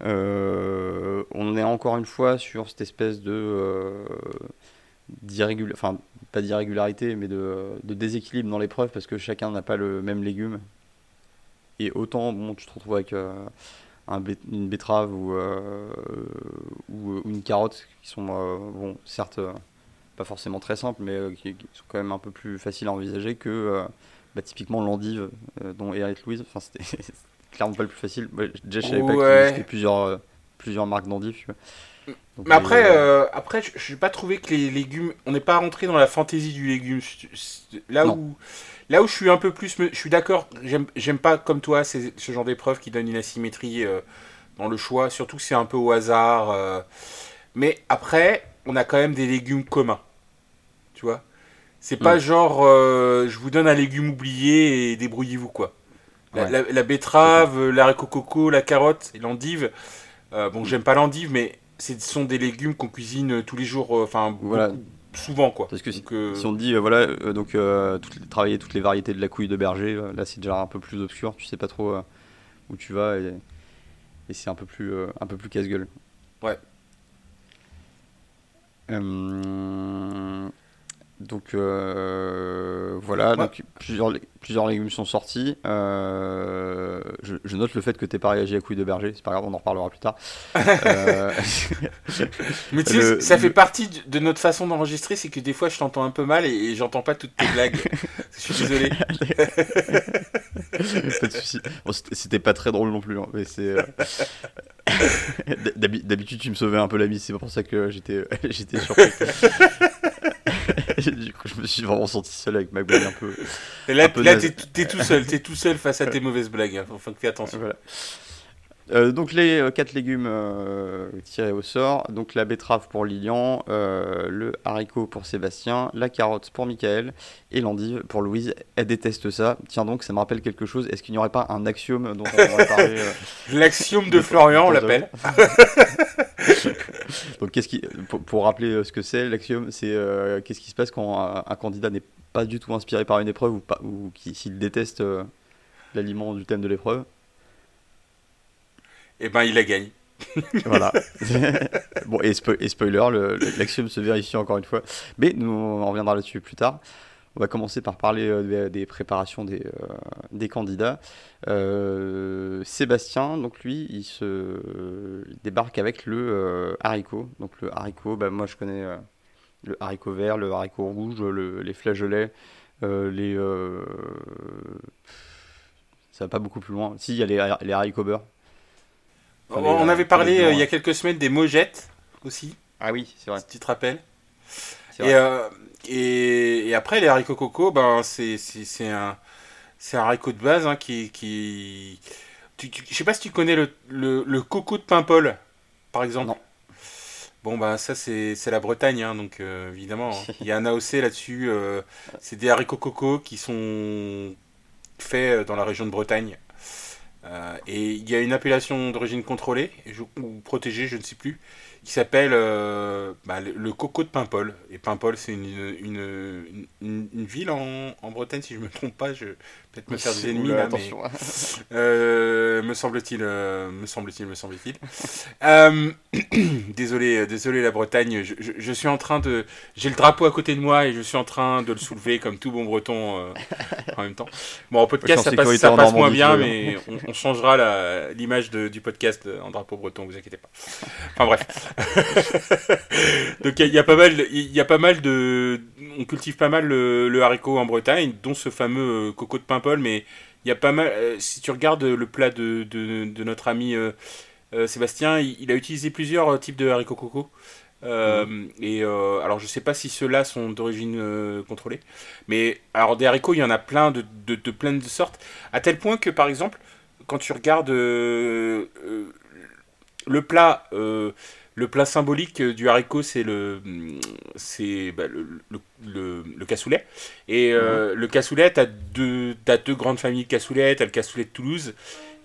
on est encore une fois sur cette espèce de mais de déséquilibre dans l'épreuve parce que chacun n'a pas le même légume et autant, bon, tu te retrouves avec euh, un une betterave euh, ou, ou, une carotte qui sont, euh, bon, certes, pas forcément très simples, mais qui, sont quand même un peu plus faciles à envisager que bah, typiquement l'endive dont Eric Louise. Enfin, c'était [laughs] clairement pas le plus facile. déjà, je savais pas qu'il plusieurs, plusieurs marques d'endive. Mais après, après je n'ai pas trouvé que les légumes. On n'est pas rentré dans la fantaisie du légume. Là où Là où je suis un peu plus. Je suis d'accord, j'aime pas comme toi ce genre d'épreuve qui donne une asymétrie euh, dans le choix, surtout que c'est un peu au hasard. Euh. mais après, on a quand même des légumes communs. Tu vois C'est pas mm. genre euh, je vous donne un légume oublié et débrouillez-vous quoi. La, betterave, l'haricot coco, la carotte et l'endive. bon, j'aime pas l'endive, mais ce sont des légumes qu'on cuisine tous les jours. Enfin, voilà souvent quoi. Parce que si, on te dit voilà donc travailler toutes les variétés de la couille de berger, là c'est déjà un peu plus obscur, tu sais pas trop où tu vas et, et c'est un peu plus un peu plus casse-gueule. Ouais. Donc euh, voilà, donc plusieurs, plusieurs légumes sont sortis. Euh, je, note le fait que tu n'es pas réagi à couille de berger, c'est pas grave, on en reparlera plus tard. [laughs] Euh, Mais tu sais, ça fait partie de notre façon d'enregistrer, c'est que des fois je t'entends un peu mal et, j'entends pas toutes tes blagues. [laughs] je suis désolé. [laughs] pas de soucis. c'était pas très drôle non plus, hein, mais c'est. D'habitude, tu me sauvais un peu la mise, c'est pour ça que j'étais surpris. [laughs] du coup, je me suis vraiment senti seul avec ma blague un peu. Et là, là t'es tout seul, t'es tout seul face à tes mauvaises blagues. Hein. Faut que attention. Euh, donc les euh, quatre légumes euh, tirés au sort, donc la betterave pour Lilian, le haricot pour Sébastien, la carotte pour Michael et l'endive pour Louise. Elle déteste ça. Tiens donc, ça me rappelle quelque chose. Est-ce qu'il n'y aurait pas un axiome dont on aurait parlé [laughs] L'axiome de Florian, on l'appelle. [laughs] donc qu'est-ce qui, pour, rappeler ce que c'est, l'axiome, c'est qu'est-ce qui se passe quand un, candidat n'est pas du tout inspiré par une épreuve ou, pas, ou s'il déteste l'aliment du thème de l'épreuve? Et eh ben il a gagné. [laughs] voilà. [laughs] bon, et, spoiler, l'axiome se vérifie encore une fois. Mais nous, on reviendra là-dessus plus tard. On va commencer par parler euh, des, préparations des, euh, des candidats. Euh, Sébastien, donc lui, il se débarque avec le haricot. Donc le haricot, bah, moi je connais le haricot vert, le haricot rouge, les flageolets, les. ça va pas beaucoup plus loin. Si, il y a les, les haricots beurre on avait parlé euh, il y a quelques semaines des mojettes aussi. Ah oui, c'est vrai. tu te rappelles. Euh, et, et, après, les haricots coco, ben, c'est un, un haricot de base hein, qui. qui... Tu, je sais pas si tu connais le, le, coco de Paimpol, par exemple. Non. Bon, ben ça, c'est la Bretagne, hein, donc euh, évidemment. Hein. [laughs] Il y a un AOC là-dessus. c'est des haricots coco qui sont faits dans la région de Bretagne. Euh, et il y a une appellation d'origine contrôlée ou protégée, je ne sais plus, qui s'appelle euh, bah, le coco de Paimpol. Et Paimpol, c'est une, ville en, Bretagne, si je ne me trompe pas. Peut-être me faire des ennemis là, attention. [laughs] Euh, me semble-t-il, euh, me semble-t-il, me semble-t-il. [clears throat] désolé, désolé la Bretagne. Je, je, suis en train de, j'ai le drapeau à côté de moi et je suis en train de le soulever comme tout bon Breton en même temps. Bon, en podcast, ça passe, ça passe moins bien, mais on, on changera l'image du podcast en drapeau breton, vous inquiétez pas. Enfin bref. [laughs] Donc il y, a pas mal, il y a pas mal de, on cultive pas mal le, haricot en Bretagne, dont ce fameux euh, coco de Mais il y a pas mal. Euh, si tu regardes le plat de, de, notre ami euh, Sébastien, il, a utilisé plusieurs types de haricots coco. Mmh. Et alors je sais pas si ceux-là sont d'origine contrôlée, mais alors des haricots il y en a plein de, de, de plein de sortes, à tel point que par exemple quand tu regardes le plat le plat symbolique euh, du haricot, c'est le, c'est bah, le, le, le, cassoulet. Et euh, le cassoulet, tu as deux, deux grandes familles de cassoulet. Tu as le cassoulet de Toulouse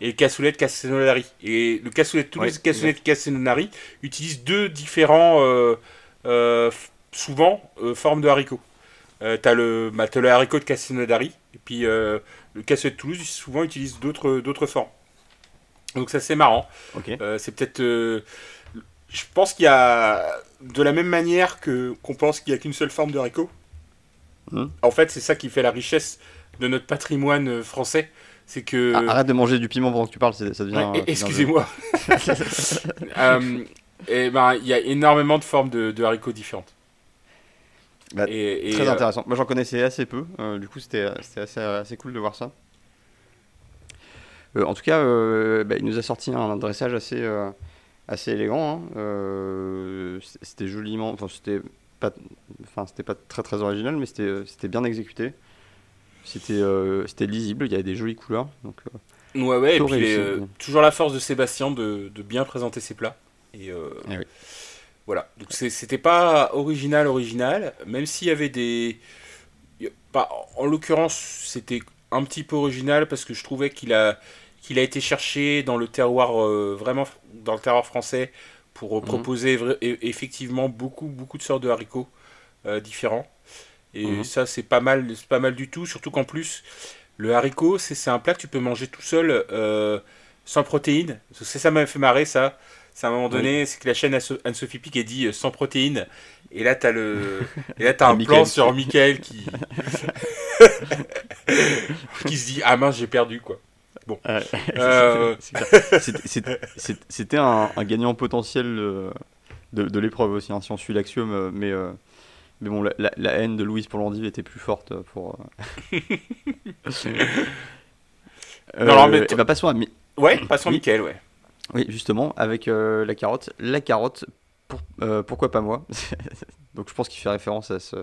et le cassoulet de Castelnaudary. Et le cassoulet de Toulouse et le cassoulet de utilisent deux différents, euh, souvent, formes de haricots. tu as, le, bah, le haricot de Castelnaudary et puis le cassoulet de Toulouse, souvent, utilise d'autres, d'autres formes. Donc ça, c'est marrant. c'est peut-être je pense qu'il y a, de la même manière que qu'on pense qu'il n'y a qu'une seule forme de haricot, hmm. en fait, c'est ça qui fait la richesse de notre patrimoine euh, français. C'est que. Ah, arrête de manger du piment pendant que tu parles, ça devient. Excusez-moi. [laughs] euh, et ben, il y a énormément de formes de, de haricots différentes. Bah, et, très euh, intéressant. Moi, j'en connaissais assez peu. Euh, du coup, c'était assez, assez cool de voir ça. en tout cas, bah, il nous a sorti un dressage assez assez élégant. Hein. Euh, c'était joliment, enfin c'était pas, enfin c'était pas très très original, mais c'était c'était bien exécuté. C'était euh, c'était lisible, il y avait des jolies couleurs. Donc, euh, ouais ouais. Et puis toujours la force de Sébastien de, de bien présenter ses plats. Et oui. voilà. Donc c'était pas original original, même s'il y avait des, pas en l'occurrence c'était un petit peu original parce que je trouvais qu'il a qu'il a été cherché dans le terroir euh, vraiment dans le terroir français pour mhm. proposer effectivement beaucoup beaucoup de sortes de haricots différents. Et Mhm. ça, c'est pas mal, c'est pas mal du tout. Surtout qu'en plus, le haricot, c'est un plat que tu peux manger tout seul, euh, sans protéines. C'est ça m'a fait marrer, ça. C'est à un moment donné, c'est que la chaîne Anne- Anne-Sophie Pic est dit euh, sans protéines. Et là, t'as le, [laughs] et là, un Michael plan sur Michael qui, [laughs] qui se dit ah mince, j'ai perdu quoi. Euh. C'était- un, un gagnant potentiel de, de l'épreuve aussi, hein, si on suit l'axiome. euh, Mais, euh, mais bon, la, la- la haine de Louise pour l'endive était plus forte pour. euh, [laughs] Non, non, mais eh ben, passons à Mi- Ouais, passons Oui. Michael, ouais. Oui, justement, avec euh, la carotte. La carotte, pour- euh, pourquoi pas moi? [laughs] Donc je pense qu'il fait référence à ce,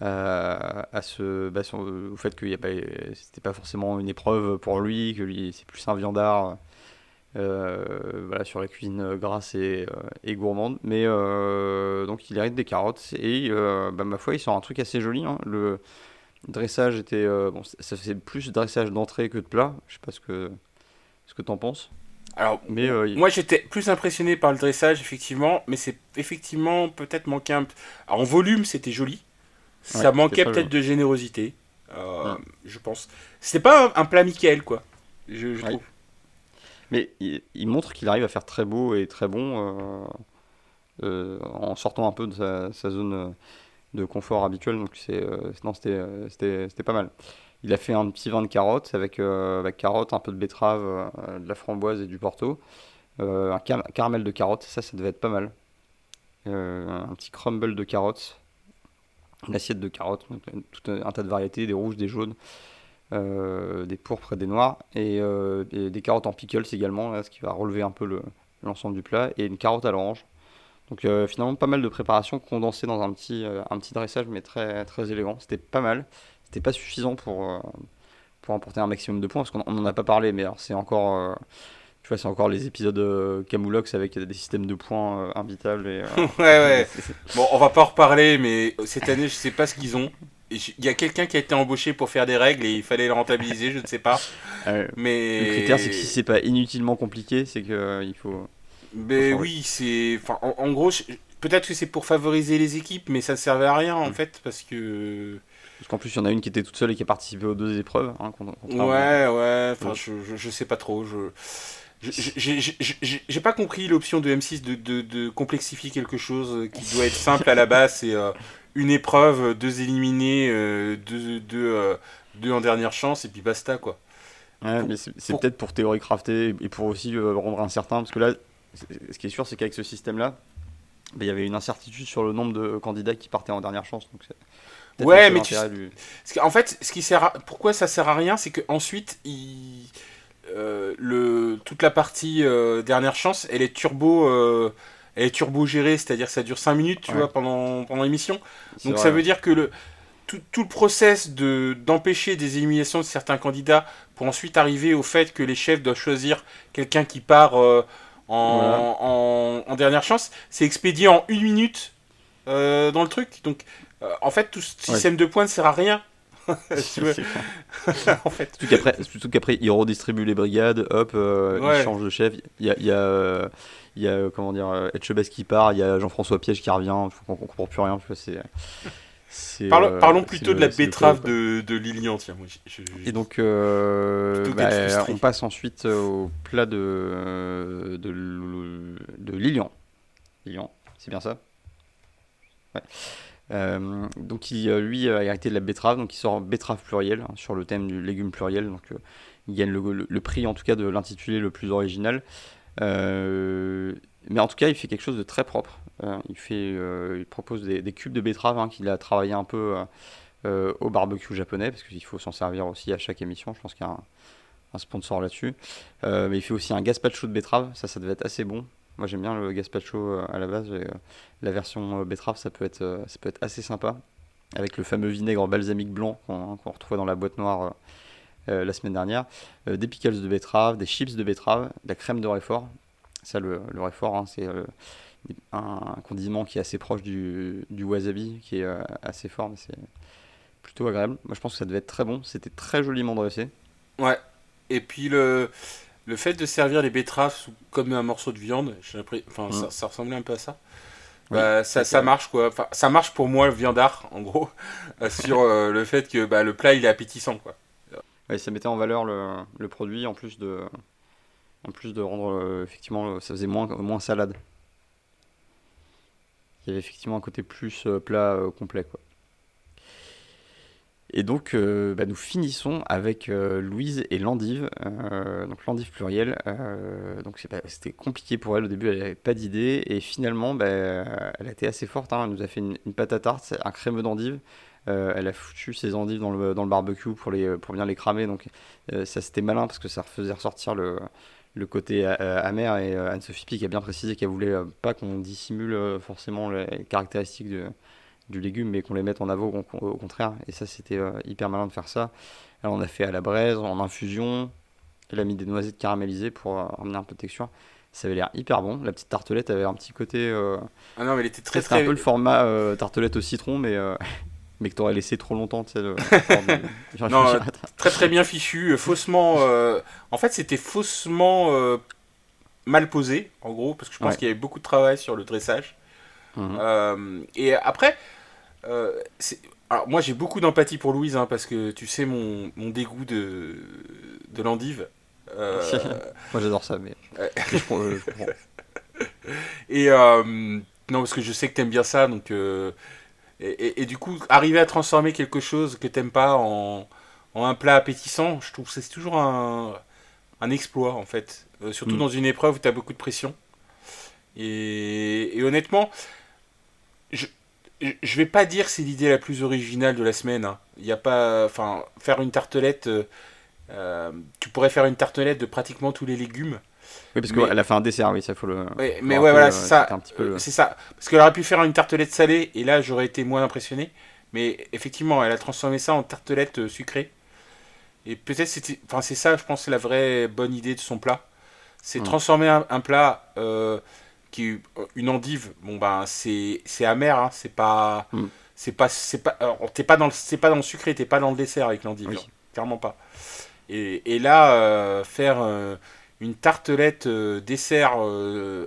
à ce, bah, son- au fait que c'était pas forcément une épreuve pour lui, que lui c'est plus un viandard. euh, voilà, sur la cuisine grasse et, euh, et gourmande. Mais euh, donc il hérite des carottes et euh, bah, ma foi, il sort un truc assez joli. hein. Le dressage était. euh, bon, ça fait plus dressage d'entrée que de plat. Je sais pas ce que, ce que t'en penses. Alors, Mais euh, Moi, j'étais plus impressionné par le dressage, effectivement, mais c'est effectivement peut-être manqué un. p- Alors, en volume, c'était joli. Ça Ouais, manquait peut-être de générosité, euh, je pense. C'était pas un, plat Michael, quoi. Je, je Ouais. trouve. Mais il, il montre qu'il arrive à faire très beau et très bon euh, euh, en sortant un peu de sa, sa zone de confort habituel. Donc c'est, non, c'était, pas mal. Il a fait un petit vin de carottes avec, avec carottes, un peu de betterave, de la framboise et du porto. Un car- caramel de carottes, ça, ça devait être pas mal. Un petit crumble de carottes. Une assiette de carottes, euh, tout un, tas de variétés, des rouges, des jaunes euh, des pourpres et des noirs, et, euh, des carottes en pickles également, ce qui va relever un peu le- l'ensemble du plat, et une carotte à l'orange. Donc finalement pas mal de préparations condensées dans un petit, un petit dressage, mais très, très élégant. C'était pas mal. C'était pas suffisant pour, pour emporter un maximum de points, parce qu'on n'en a pas parlé, mais c'est encore... euh, tu vois, c'est encore les épisodes euh, Camoulox avec des systèmes de points euh, invitables et... euh, [laughs] ouais, ouais. [laughs] Bon, on va pas en reparler, mais cette année, je sais pas ce qu'ils ont. Il y a quelqu'un qui a été embauché pour faire des règles et il fallait le rentabiliser, je ne sais pas. [laughs] euh, Mais. Le critère, c'est que si c'est pas inutilement compliqué, c'est que euh, il faut... Changer. oui, c'est. Enfin, en, en gros, je- peut-être que c'est pour favoriser les équipes, mais ça ne servait à rien en Mm. fait, parce que. Parce qu'en plus, il y en a une qui était toute seule et qui a participé aux deux épreuves. Hein, Ouais, ouais, enfin, Ouais. je, je, je sais pas trop. Je. J'ai- pas compris l'option de M6 de, de, de complexifier quelque chose qui doit être simple à la base. C'est euh, une épreuve, deux éliminés, euh, deux, deux, euh, deux en dernière chance, et puis basta quoi. Ouais, mais c'est pour- peut-être pour théorie crafter et pour aussi euh, rendre incertain. Parce que là, ce qui est sûr, c'est qu'avec ce système-là, bah, il y avait une incertitude sur le nombre de candidats qui partaient en dernière chance. Donc Ouais, mais tu qu'en fait, ce qui sert à- pourquoi ça sert à rien, c'est que ensuite, il... euh, le... toute la partie euh, dernière chance, elle est turbo, euh, elle est turbo gérée, c'est-à-dire que ça dure 5 minutes, tu Ouais. vois, pendant, pendant l'émission. Donc vrai, ça veut dire que le tout, tout le process de d'empêcher des éliminations de certains candidats pour ensuite arriver au fait que les chefs doivent choisir quelqu'un qui part euh, en, Voilà. en, en dernière chance, c'est expédié en une minute euh, dans le truc. Donc euh, en fait, tout ce Ouais. système de points ne sert à rien. [laughs] [laughs] En fait. Surtout qu'après, surtout qu'après, ils redistribuent les brigades, hop, euh, Ouais. ils changent de chef. Il y a, y a, euh, y a, euh, comment dire, euh, Etchebest qui part, il y a Jean-François Piège qui revient, on, on comprend plus rien. c'est- Parlons, euh, parlons plutôt le- de la betterave de, de Lilian, tiens. moi, je- je- Et donc, euh, bah, on passe ensuite au plat de, de, de Lilian. Lilian, c'est bien ça? Ouais. Euh, donc, euh, lui, a hérité de la betterave, donc il sort betterave pluriel hein, sur le thème du légume pluriel. Donc, euh, il gagne le, prix, en tout cas, de l'intitulé le plus original. Euh, mais en tout cas, il fait quelque chose de très propre. Euh, il, fait, euh, il propose des, cubes de betterave hein, qu'il a travaillé un peu. euh, euh, au barbecue japonais, parce qu'il faut s'en servir aussi à chaque émission. Je pense qu'il y a un, un sponsor là-dessus. Euh, mais il fait aussi un gazpacho de betterave, ça, ça devait être assez bon. Moi, j'aime bien le gazpacho euh, à la base. euh, la version euh, betterave, ça peut, être, ça peut être assez sympa. Avec le fameux vinaigre balsamique blanc qu'on qu'on retrouvait dans la boîte noire la semaine dernière. Des pickles de betterave, des chips de betterave, de la crème de réfort. Ça, le, le réfort, hein, c'est un condiment qui est assez proche du, du wasabi, qui est assez fort, mais c'est plutôt agréable. Moi, je pense que ça devait être très bon. C'était très joliment dressé. Ouais. Et puis le, le fait de servir les betteraves sous- comme un morceau de viande, enfin, Mm. ça, ça ressemblait un peu à ça. bah, ça, ça marche quoi. Enfin, ça marche pour moi le viandard en gros [laughs] sur le fait que bah, le plat il est appétissant quoi. Ouais, ça mettait en valeur le, le, produit en plus de en plus de rendre effectivement ça faisait moins moins salade. Il y avait effectivement un côté plus plat complet quoi. Et donc, euh, bah, nous finissons avec euh, Louise et Landive, euh, donc Landive pluriel. donc c'était compliqué pour elle au début, elle n'avait pas d'idée et finalement, bah, elle a été assez forte. Hein. elle nous a fait une, pâte à tarte, un crémeux d'endive. elle a foutu ses endives dans le, barbecue pour, les, bien les cramer. Donc ça c'était malin parce que ça faisait ressortir le, le côté amer. Et Anne-Sophie Pic a bien précisé qu'elle voulait pas qu'on dissimule forcément les caractéristiques de du légume, mais qu'on les mette en avant au, contraire. Et ça, c'était euh, hyper malin de faire ça. Alors, on a fait à la braise, en infusion. Elle a mis des noisettes caramélisées pour euh, emmener un peu de texture. Ça avait l'air hyper bon. La petite tartelette avait un petit côté. Euh, ah non, mais elle était très très. un peu le format tartelette au citron, mais. [laughs] mais que t'aurais laissé trop longtemps, tu sais, le... [laughs] non, très très bien fichu, faussement... En fait, c'était faussement mal posé, en gros, parce que je pense qu'il y avait beaucoup de travail sur le dressage. Mhm. et après, euh, alors moi j'ai beaucoup d'empathie pour Louise hein, parce que tu sais mon, mon dégoût de, de l'endive. Euh, [laughs] moi j'adore ça mais je, comprends, [laughs] Et euh, non parce que je sais que t'aimes bien ça donc et, et, du coup arriver à transformer quelque chose que t'aimes pas en, en, un plat appétissant je trouve que c'est toujours un, un, exploit en fait surtout mm. dans une épreuve où t'as beaucoup de pression et, et honnêtement je, je vais pas dire c'est l'idée la plus originale de la semaine. Hein. Il y a pas, enfin, faire une tartelette. Euh, euh, tu pourrais faire une tartelette de pratiquement tous les légumes. Oui, parce qu'elle a fait un dessert, oui, ça faut le. Oui, mais ouais, voilà, c'est ça. C'est ça. Parce qu'elle aurait pu faire une tartelette salée et là j'aurais été moins impressionné. Mais effectivement, elle a transformé ça en tartelette euh, sucrée. Et peut-être c'était, enfin c'est ça, je pense, la vraie bonne idée de son plat. C'est transformer un, plat qui une endive. Bon ben c'est c'est amer hein, c'est pas mm. c'est pas c'est pas t'es pas dans le c'est pas dans le sucré t'es pas dans le dessert avec l'endive. Clairement pas. Et, et là euh, faire euh, une tartelette euh, dessert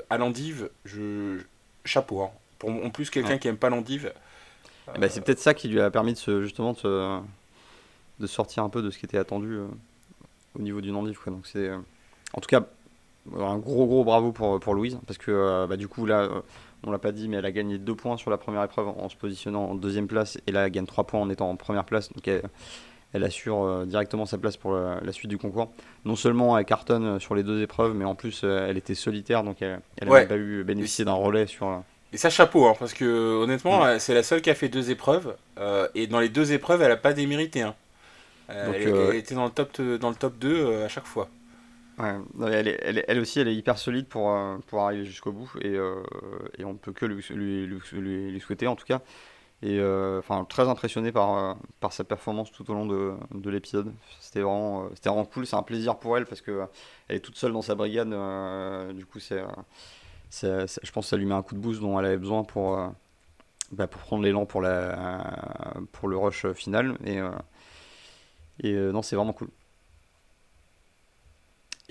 à l'endive je chapeau hein. pour en plus quelqu'un qui aime pas l'endive eh ben, c'est peut-être ça qui lui a permis de se, justement de, de sortir un peu de ce qui était attendu au niveau d'une endive quoi. Donc c'est en tout cas un gros gros bravo pour, pour Louise, parce que euh, bah, du coup là, euh, on l'a pas dit, mais elle a gagné 2 points sur la première épreuve en se positionnant en deuxième place, et là elle gagne 3 points en étant en première place, donc elle, assure euh, directement sa place pour la, suite du concours. Non seulement elle cartonne sur les deux épreuves, mais en plus elle était solitaire, donc elle n'a pas eu bénéficié d'un relais sur... Et ça, chapeau, hein, parce que honnêtement, c'est la seule qui a fait deux épreuves, et dans les deux épreuves, elle n'a pas démérité. Hein. elle, était dans le top, dans le top 2 à chaque fois. Ouais, elle, elle, aussi, elle est hyper solide pour, euh, pour arriver jusqu'au bout et, euh, et on ne peut que lui, lui, lui, souhaiter en tout cas. Et euh, enfin, très impressionné par, par sa performance tout au long de, de l'épisode. C'était vraiment, c'était vraiment cool, c'est un plaisir pour elle parce qu'elle est toute seule dans sa brigade. du coup, c'est, je pense que ça lui met un coup de boost dont elle avait besoin pour, bah, pour prendre l'élan pour, la, pour le rush final. Et, et non, c'est vraiment cool.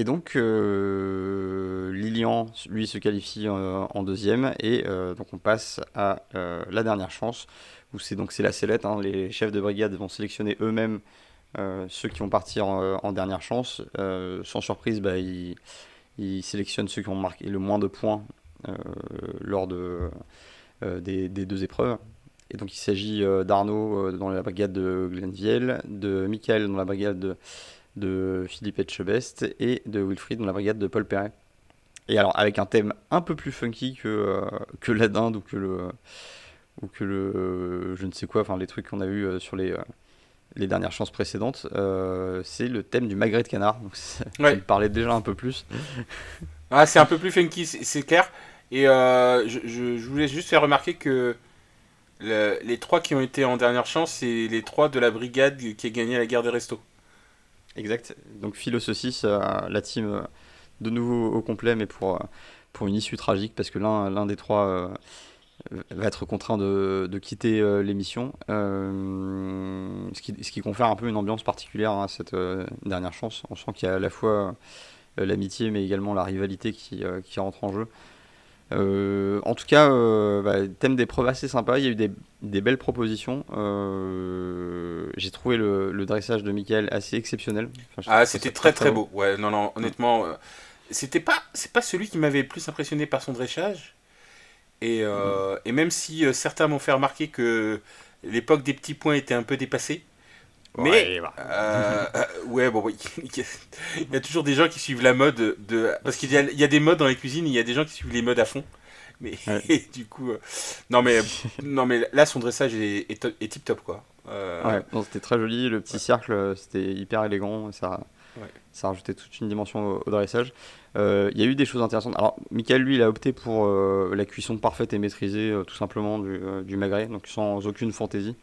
Et donc, euh, Lilian, lui, se qualifie euh, en deuxième. Et euh, donc, on passe à la dernière chance, où c'est donc c'est la sellette. Hein. les chefs de brigade vont sélectionner eux-mêmes ceux qui vont partir en, dernière chance. sans surprise, bah, ils, sélectionnent ceux qui ont marqué le moins de points lors de, des, deux épreuves. Et donc, il s'agit d'Arnaud dans la brigade de Glenville, de Michael dans la brigade de Philippe Etchebest et de Wilfried dans la brigade de Paul Perret. Et alors avec un thème un peu plus funky que, euh, que la dinde ou que le ou que le je ne sais quoi, enfin les trucs qu'on a eu euh, sur les, euh, les dernières chances précédentes, c'est le thème du magret de canard. Donc ça, me parlait déjà un peu plus. ah, c'est un peu plus funky, c'est clair. Et je, je, voulais juste faire remarquer que les trois qui ont été en dernière chance, c'est les trois de la brigade qui a gagné la guerre des restos. Exact. Donc Philo Saucisse, euh, la team euh, de nouveau au complet, mais pour, euh, pour une issue tragique, parce que l'un des trois va être contraint de, quitter l'émission, ce, qui, confère un peu une ambiance particulière à cette dernière chance. On sent qu'il y a à la fois l'amitié, mais également la rivalité qui, qui rentre en jeu. Euh, en tout cas, euh, bah, thème d'épreuve assez sympa. Il y a eu des, des belles propositions. Euh, J'ai trouvé le, le dressage de Michael assez exceptionnel. Enfin, ah, c'était très très beau. Ouais, non, non, honnêtement, euh, c'était pas, c'est pas celui qui m'avait le plus impressionné par son dressage. Et, et même si certains m'ont fait remarquer que l'époque des petits points était un peu dépassée. Mais ouais, bah. euh, ouais bon, oui. [laughs] il y a toujours des gens qui suivent la mode de parce qu'il y, y a des modes dans les cuisines, il y a des gens qui suivent les modes à fond. Mais ouais. [laughs] du coup, euh... non mais non mais là son dressage est, est, est tip top quoi. Euh... Ouais, c'était très joli, le petit cercle, c'était hyper élégant, ça ça rajoutait toute une dimension au, au dressage. Il euh, y a eu des choses intéressantes. Alors, Michael, lui, il a opté pour euh, la cuisson parfaite et maîtrisée, euh, tout simplement, du, du, magret, donc sans aucune fantaisie.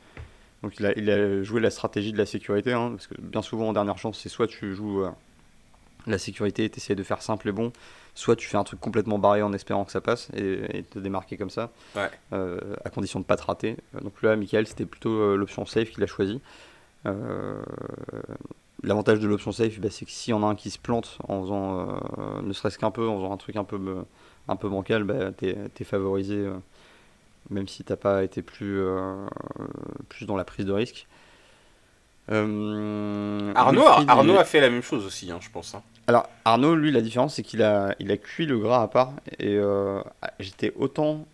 Donc, il a, il a, joué la stratégie de la sécurité, hein, parce que bien souvent, en dernière chance, c'est soit tu joues la sécurité et tu essaies de faire simple et bon, soit tu fais un truc complètement barré en espérant que ça passe et, et te démarquer comme ça, ouais. à condition de ne pas te rater. Donc là, Michael, c'était plutôt l'option safe qu'il a choisi. L'avantage de l'option safe, bah, c'est que s'il y en a un qui se plante en faisant, euh, ne serait-ce qu'un peu, en faisant un truc un peu, un peu bancal, bah, t'es es favorisé, euh, même si t'as pas été plus, euh, plus dans la prise de risque. Arnaud, Arnaud a fait la même chose aussi, hein, je pense. Hein. Alors Arnaud, lui, la différence, c'est qu'il a, il a cuit le gras à part, et j'étais autant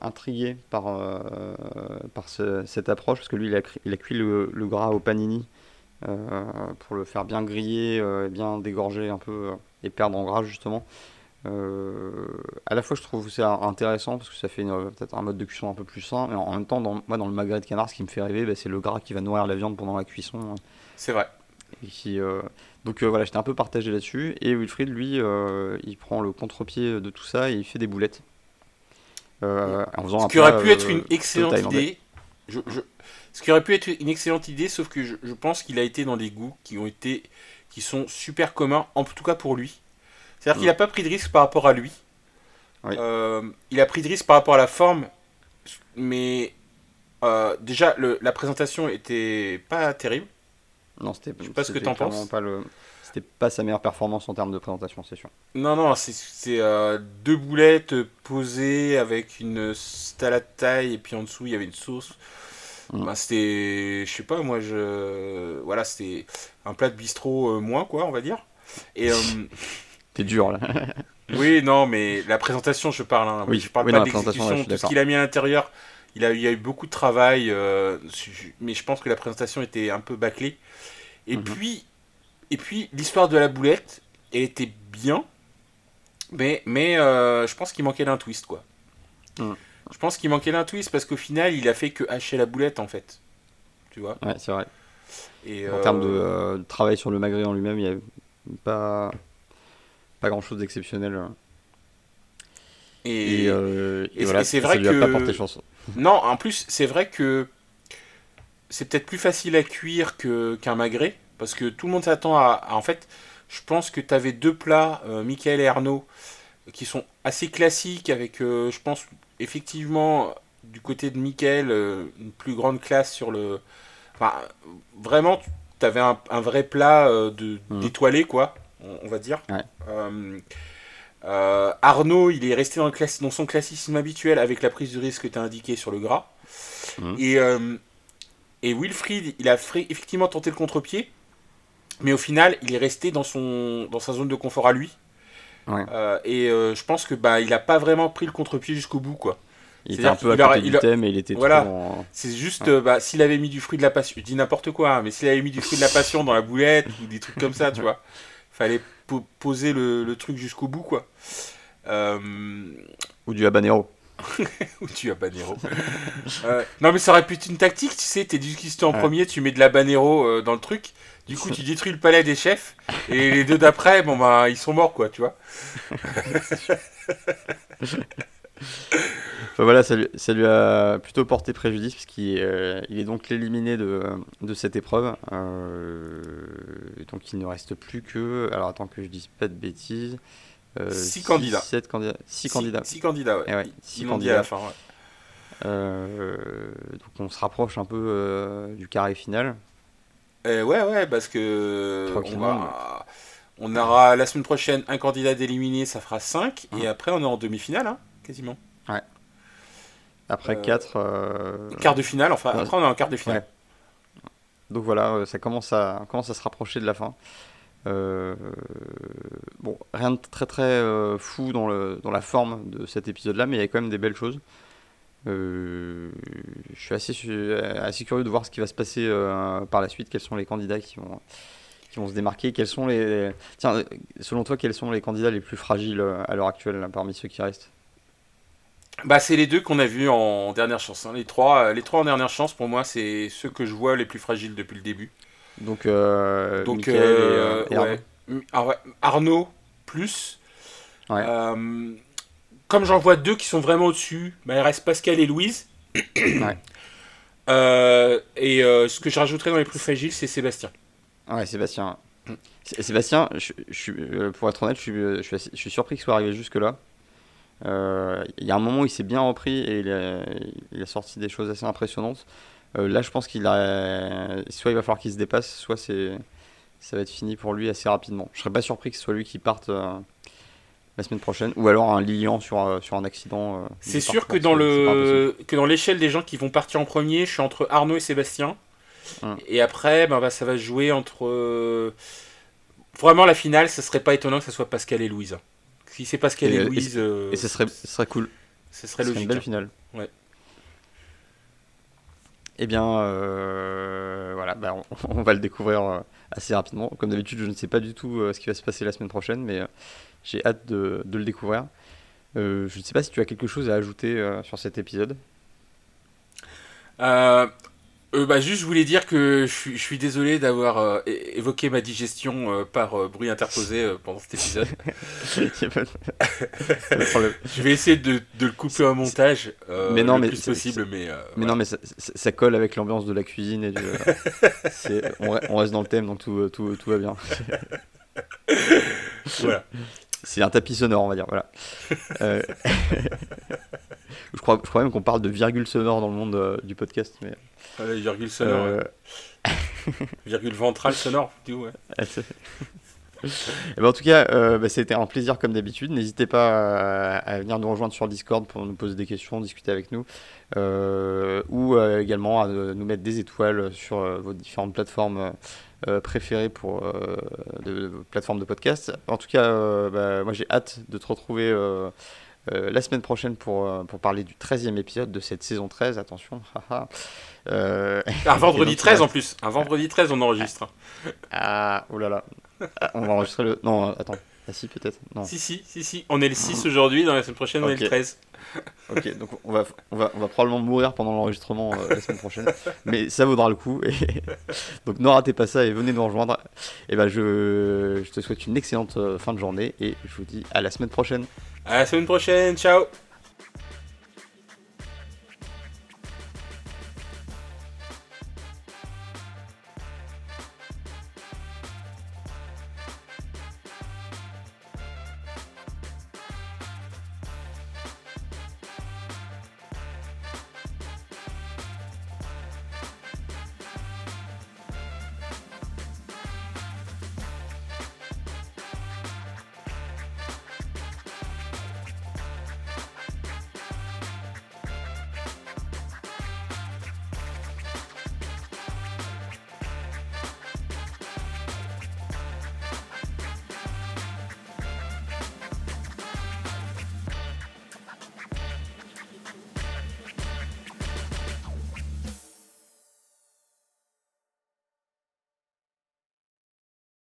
intrigué par, par ce, cette approche, parce que lui, il a, il a cuit le, le gras au panini. Euh, pour le faire bien griller, euh, bien dégorger un peu euh, et perdre en gras justement. À la fois, je trouve c'est intéressant parce que ça fait peut-être un mode de cuisson un peu plus sain, mais en même temps, dans, moi, dans le magret de canard, ce qui me fait rêver, bah, c'est le gras qui va nourrir la viande pendant la cuisson. C'est vrai. Et qui, euh, donc euh, voilà, j'étais un peu partagé là-dessus. Et Wilfried, lui, euh, il prend le contre-pied de tout ça et il fait des boulettes. en faisant Ce qui aurait pu être une excellente idée. Je, je, ce qui aurait pu être une excellente idée, sauf que je, je pense qu'il a été dans des goûts qui ont été, qui sont super communs, en tout cas pour lui. C'est-à-dire mmh. qu'il n'a pas pris de risque par rapport à lui. Oui. Euh, il a pris de risque par rapport à la forme, mais euh, déjà le, la présentation était pas terrible. Non, c'était. Je sais pas ce que t'en penses. Pas le... C'était pas sa meilleure performance en termes de présentation, c'est sûr. Non, non, c'est euh, deux boulettes posées avec une taille et puis en dessous il y avait une sauce. Mmh. Bah, c'était, je sais pas, moi, je, voilà, c'était un plat de bistrot euh, moins, quoi, on va dire. Et [laughs] t'es dur là. [laughs] oui, non, mais la présentation, je parle. Hein. Oui, je parle oui, pas non, de l'exécution, tout ce qu'il a mis à l'intérieur. Il a, il y a eu beaucoup de travail, euh, mais je pense que la présentation était un peu bâclée. Et mmh. puis, et puis l'histoire de la boulette, elle était bien, mais, mais euh, je pense qu'il manquait d'un twist, quoi. Mmh. Je pense qu'il manquait d'un twist parce qu'au final, il a fait que hacher la boulette en fait. Tu vois? Ouais, c'est vrai. Et en euh... termes de, euh, de, travail sur le magret en lui-même, il n'y a pas, pas grand chose d'exceptionnel. Et, et, euh, et, voilà, c'est vrai ça lui que. a pas porté chance. Non, en plus, c'est vrai que c'est peut-être plus facile à cuire qu'un magret parce que tout le monde s'attend à, à, En fait, je pense que tu avais deux plats, euh, Michael et Arnaud, qui sont assez classiques avec, euh, je pense, effectivement, du côté de Michael, euh, une plus grande classe sur le. Enfin, vraiment, tu avais un, un, vrai plat euh, mmh. d'étoilé, quoi, on, on, va dire. Ouais. Euh, euh, Arnaud, il est resté dans, le class... dans, son classisme habituel avec la prise de risque que tu as indiqué sur le gras. Mmh. Et, euh, et Wilfried, il a effectivement tenté le contre-pied, mais au final, il est resté dans, son, dans sa zone de confort à lui. Ouais. Et je pense que bah il a pas vraiment pris le contre-pied jusqu'au bout quoi. Il était un peu à côté du thème et il était voilà. En... C'est juste ouais. bah s'il avait mis du fruit de la passion, je dis n'importe quoi, hein, mais s'il avait mis du fruit de la passion dans la boulette ou des trucs comme ça, tu [laughs] vois, fallait po poser le, le truc jusqu'au bout quoi. Euh... Ou du habanero. [laughs] ou du habanero. euh, non mais ça aurait pu être une tactique, tu sais, t'es discuté en ouais. premier, tu mets de l'habanero euh, dans le truc. Du coup, tu détruis le palais des chefs et les deux d'après, bon bah ils sont morts quoi, tu vois. [laughs] enfin, voilà, ça lui, ça lui, a plutôt porté préjudice puisqu'il euh, il est donc éliminé de, de cette épreuve. Euh, donc il ne reste plus que, alors attends que je dise pas de bêtises. Euh, six candidats. Candidats. Six, candidats. Six candidats, ouais. Ouais six candidats à la fin, ouais. Euh, donc on se rapproche un peu euh, du carré final. Euh, ouais, ouais, parce que on, va, on aura la semaine prochaine un candidat éliminé, ça fera 5, Hein. et après on est en demi-finale. Hein. Quasiment. Ouais. Après Euh, 4. Quart de finale, enfin, Ouais. après on a un quart de finale. Donc voilà, euh, ça commence à, commence à se rapprocher de la fin. Euh, bon, rien de très très euh, fou dans, le, dans la forme de cet épisode-là, mais il y a quand même des belles choses. Euh, je suis assez, assez curieux de voir ce qui va se passer euh, par la suite, quels sont les candidats qui vont, qui vont se démarquer, quels sont les... Tiens, euh, selon toi, quels sont les candidats les plus fragiles euh, à l'heure actuelle, là, parmi ceux qui restent? Bah, c'est les deux qu'on a vus en dernière chance. hein. Les, trois, euh, les trois en dernière chance, pour moi, c'est ceux que je vois les plus fragiles depuis le début. Donc, euh, Donc, et, euh, et Arnaud. ouais. Ah ouais, Arnaud, plus. Ouais. Euh, comme j'en vois deux qui sont vraiment au-dessus, bah, il reste Pascal et Louise. [coughs] Et ce que je rajouterais dans les plus fragiles, c'est Sébastien. Ouais, Sébastien. Sé- Sébastien, je, je suis, pour être honnête, je suis, je suis, assez- je suis surpris qu'il soit arrivé jusque-là. Euh, Il y a un moment où il s'est bien repris et il a, il a sorti des choses assez impressionnantes. Euh, là, je pense qu'il a. Soit il va falloir qu'il se dépasse, soit c'est, ça va être fini pour lui assez rapidement. Je serais pas surpris que ce soit lui qui parte euh, la semaine prochaine, ou alors un Lilian sur, euh, sur un accident. euh, C'est sûr que dans, le, que dans l'échelle des gens qui vont partir en premier, je suis entre Arnaud et Sébastien. Hum. Et après, ben, bah, ça va se jouer entre. Vraiment, la finale, ça serait pas étonnant que ce soit Pascal et Louise. Si c'est Pascal et, Et, euh, et Louise, euh, Et ce serait, ce serait cool. ce serait logique. une belle hein. finale. Ouais. Eh bien, euh, voilà, bah, on, [laughs] on va le découvrir assez rapidement. Comme d'habitude, je ne sais pas du tout ce qui va se passer la semaine prochaine, mais j'ai hâte de, de le découvrir. Euh, je ne sais pas si tu as quelque chose à ajouter sur cet épisode. Euh, euh, bah, juste, je voulais dire que je suis, je suis désolé d'avoir euh, évoqué ma digestion euh, par euh, bruit interposé pendant cet épisode. [laughs] Pas de- problème. je vais essayer de, de le couper au montage Mais non, le mais plus possible, mais, Mais non, mais ça, colle avec l'ambiance de la cuisine et du. [laughs] on reste dans le thème, donc tout, tout, tout va bien. [laughs] Voilà. C'est un tapis sonore, on va dire. Voilà. [laughs] Euh, [laughs] je, crois, je crois même qu'on parle de virgule sonore dans le monde euh, du podcast. Mais, Voilà, virgule sonore, euh, ouais. [laughs] virgule ventrale sonore. du coup, ouais. Eh ben, en tout cas, euh, bah, c'était un plaisir comme d'habitude. N'hésitez pas à, à venir nous rejoindre sur Discord pour nous poser des questions, discuter avec nous, euh, ou euh, également à nous mettre des étoiles sur vos différentes plateformes euh, préférées pour euh, de, plateformes de podcast. En tout cas, euh, bah, moi j'ai hâte de te retrouver euh, euh, la semaine prochaine pour, pour parler du 13e épisode de cette saison 13. Attention, [laughs] haha. Un vendredi Et donc, 13 il en plus. Un vendredi 13, on enregistre. ah, oh là là. Ah, on va enregistrer le. Non, attends. Ah si, peut-être. Non. Si, si, si, si. On est le 6 aujourd'hui, dans la semaine prochaine, on est le 13. [laughs] Ok, donc on va, on va, on va probablement mourir pendant l'enregistrement euh, la semaine prochaine, [laughs] mais ça vaudra le coup. Et [laughs] donc ne ratez pas ça et venez nous rejoindre. Et ben je, je te souhaite une excellente euh, fin de journée et je vous dis à la semaine prochaine. À la semaine prochaine, ciao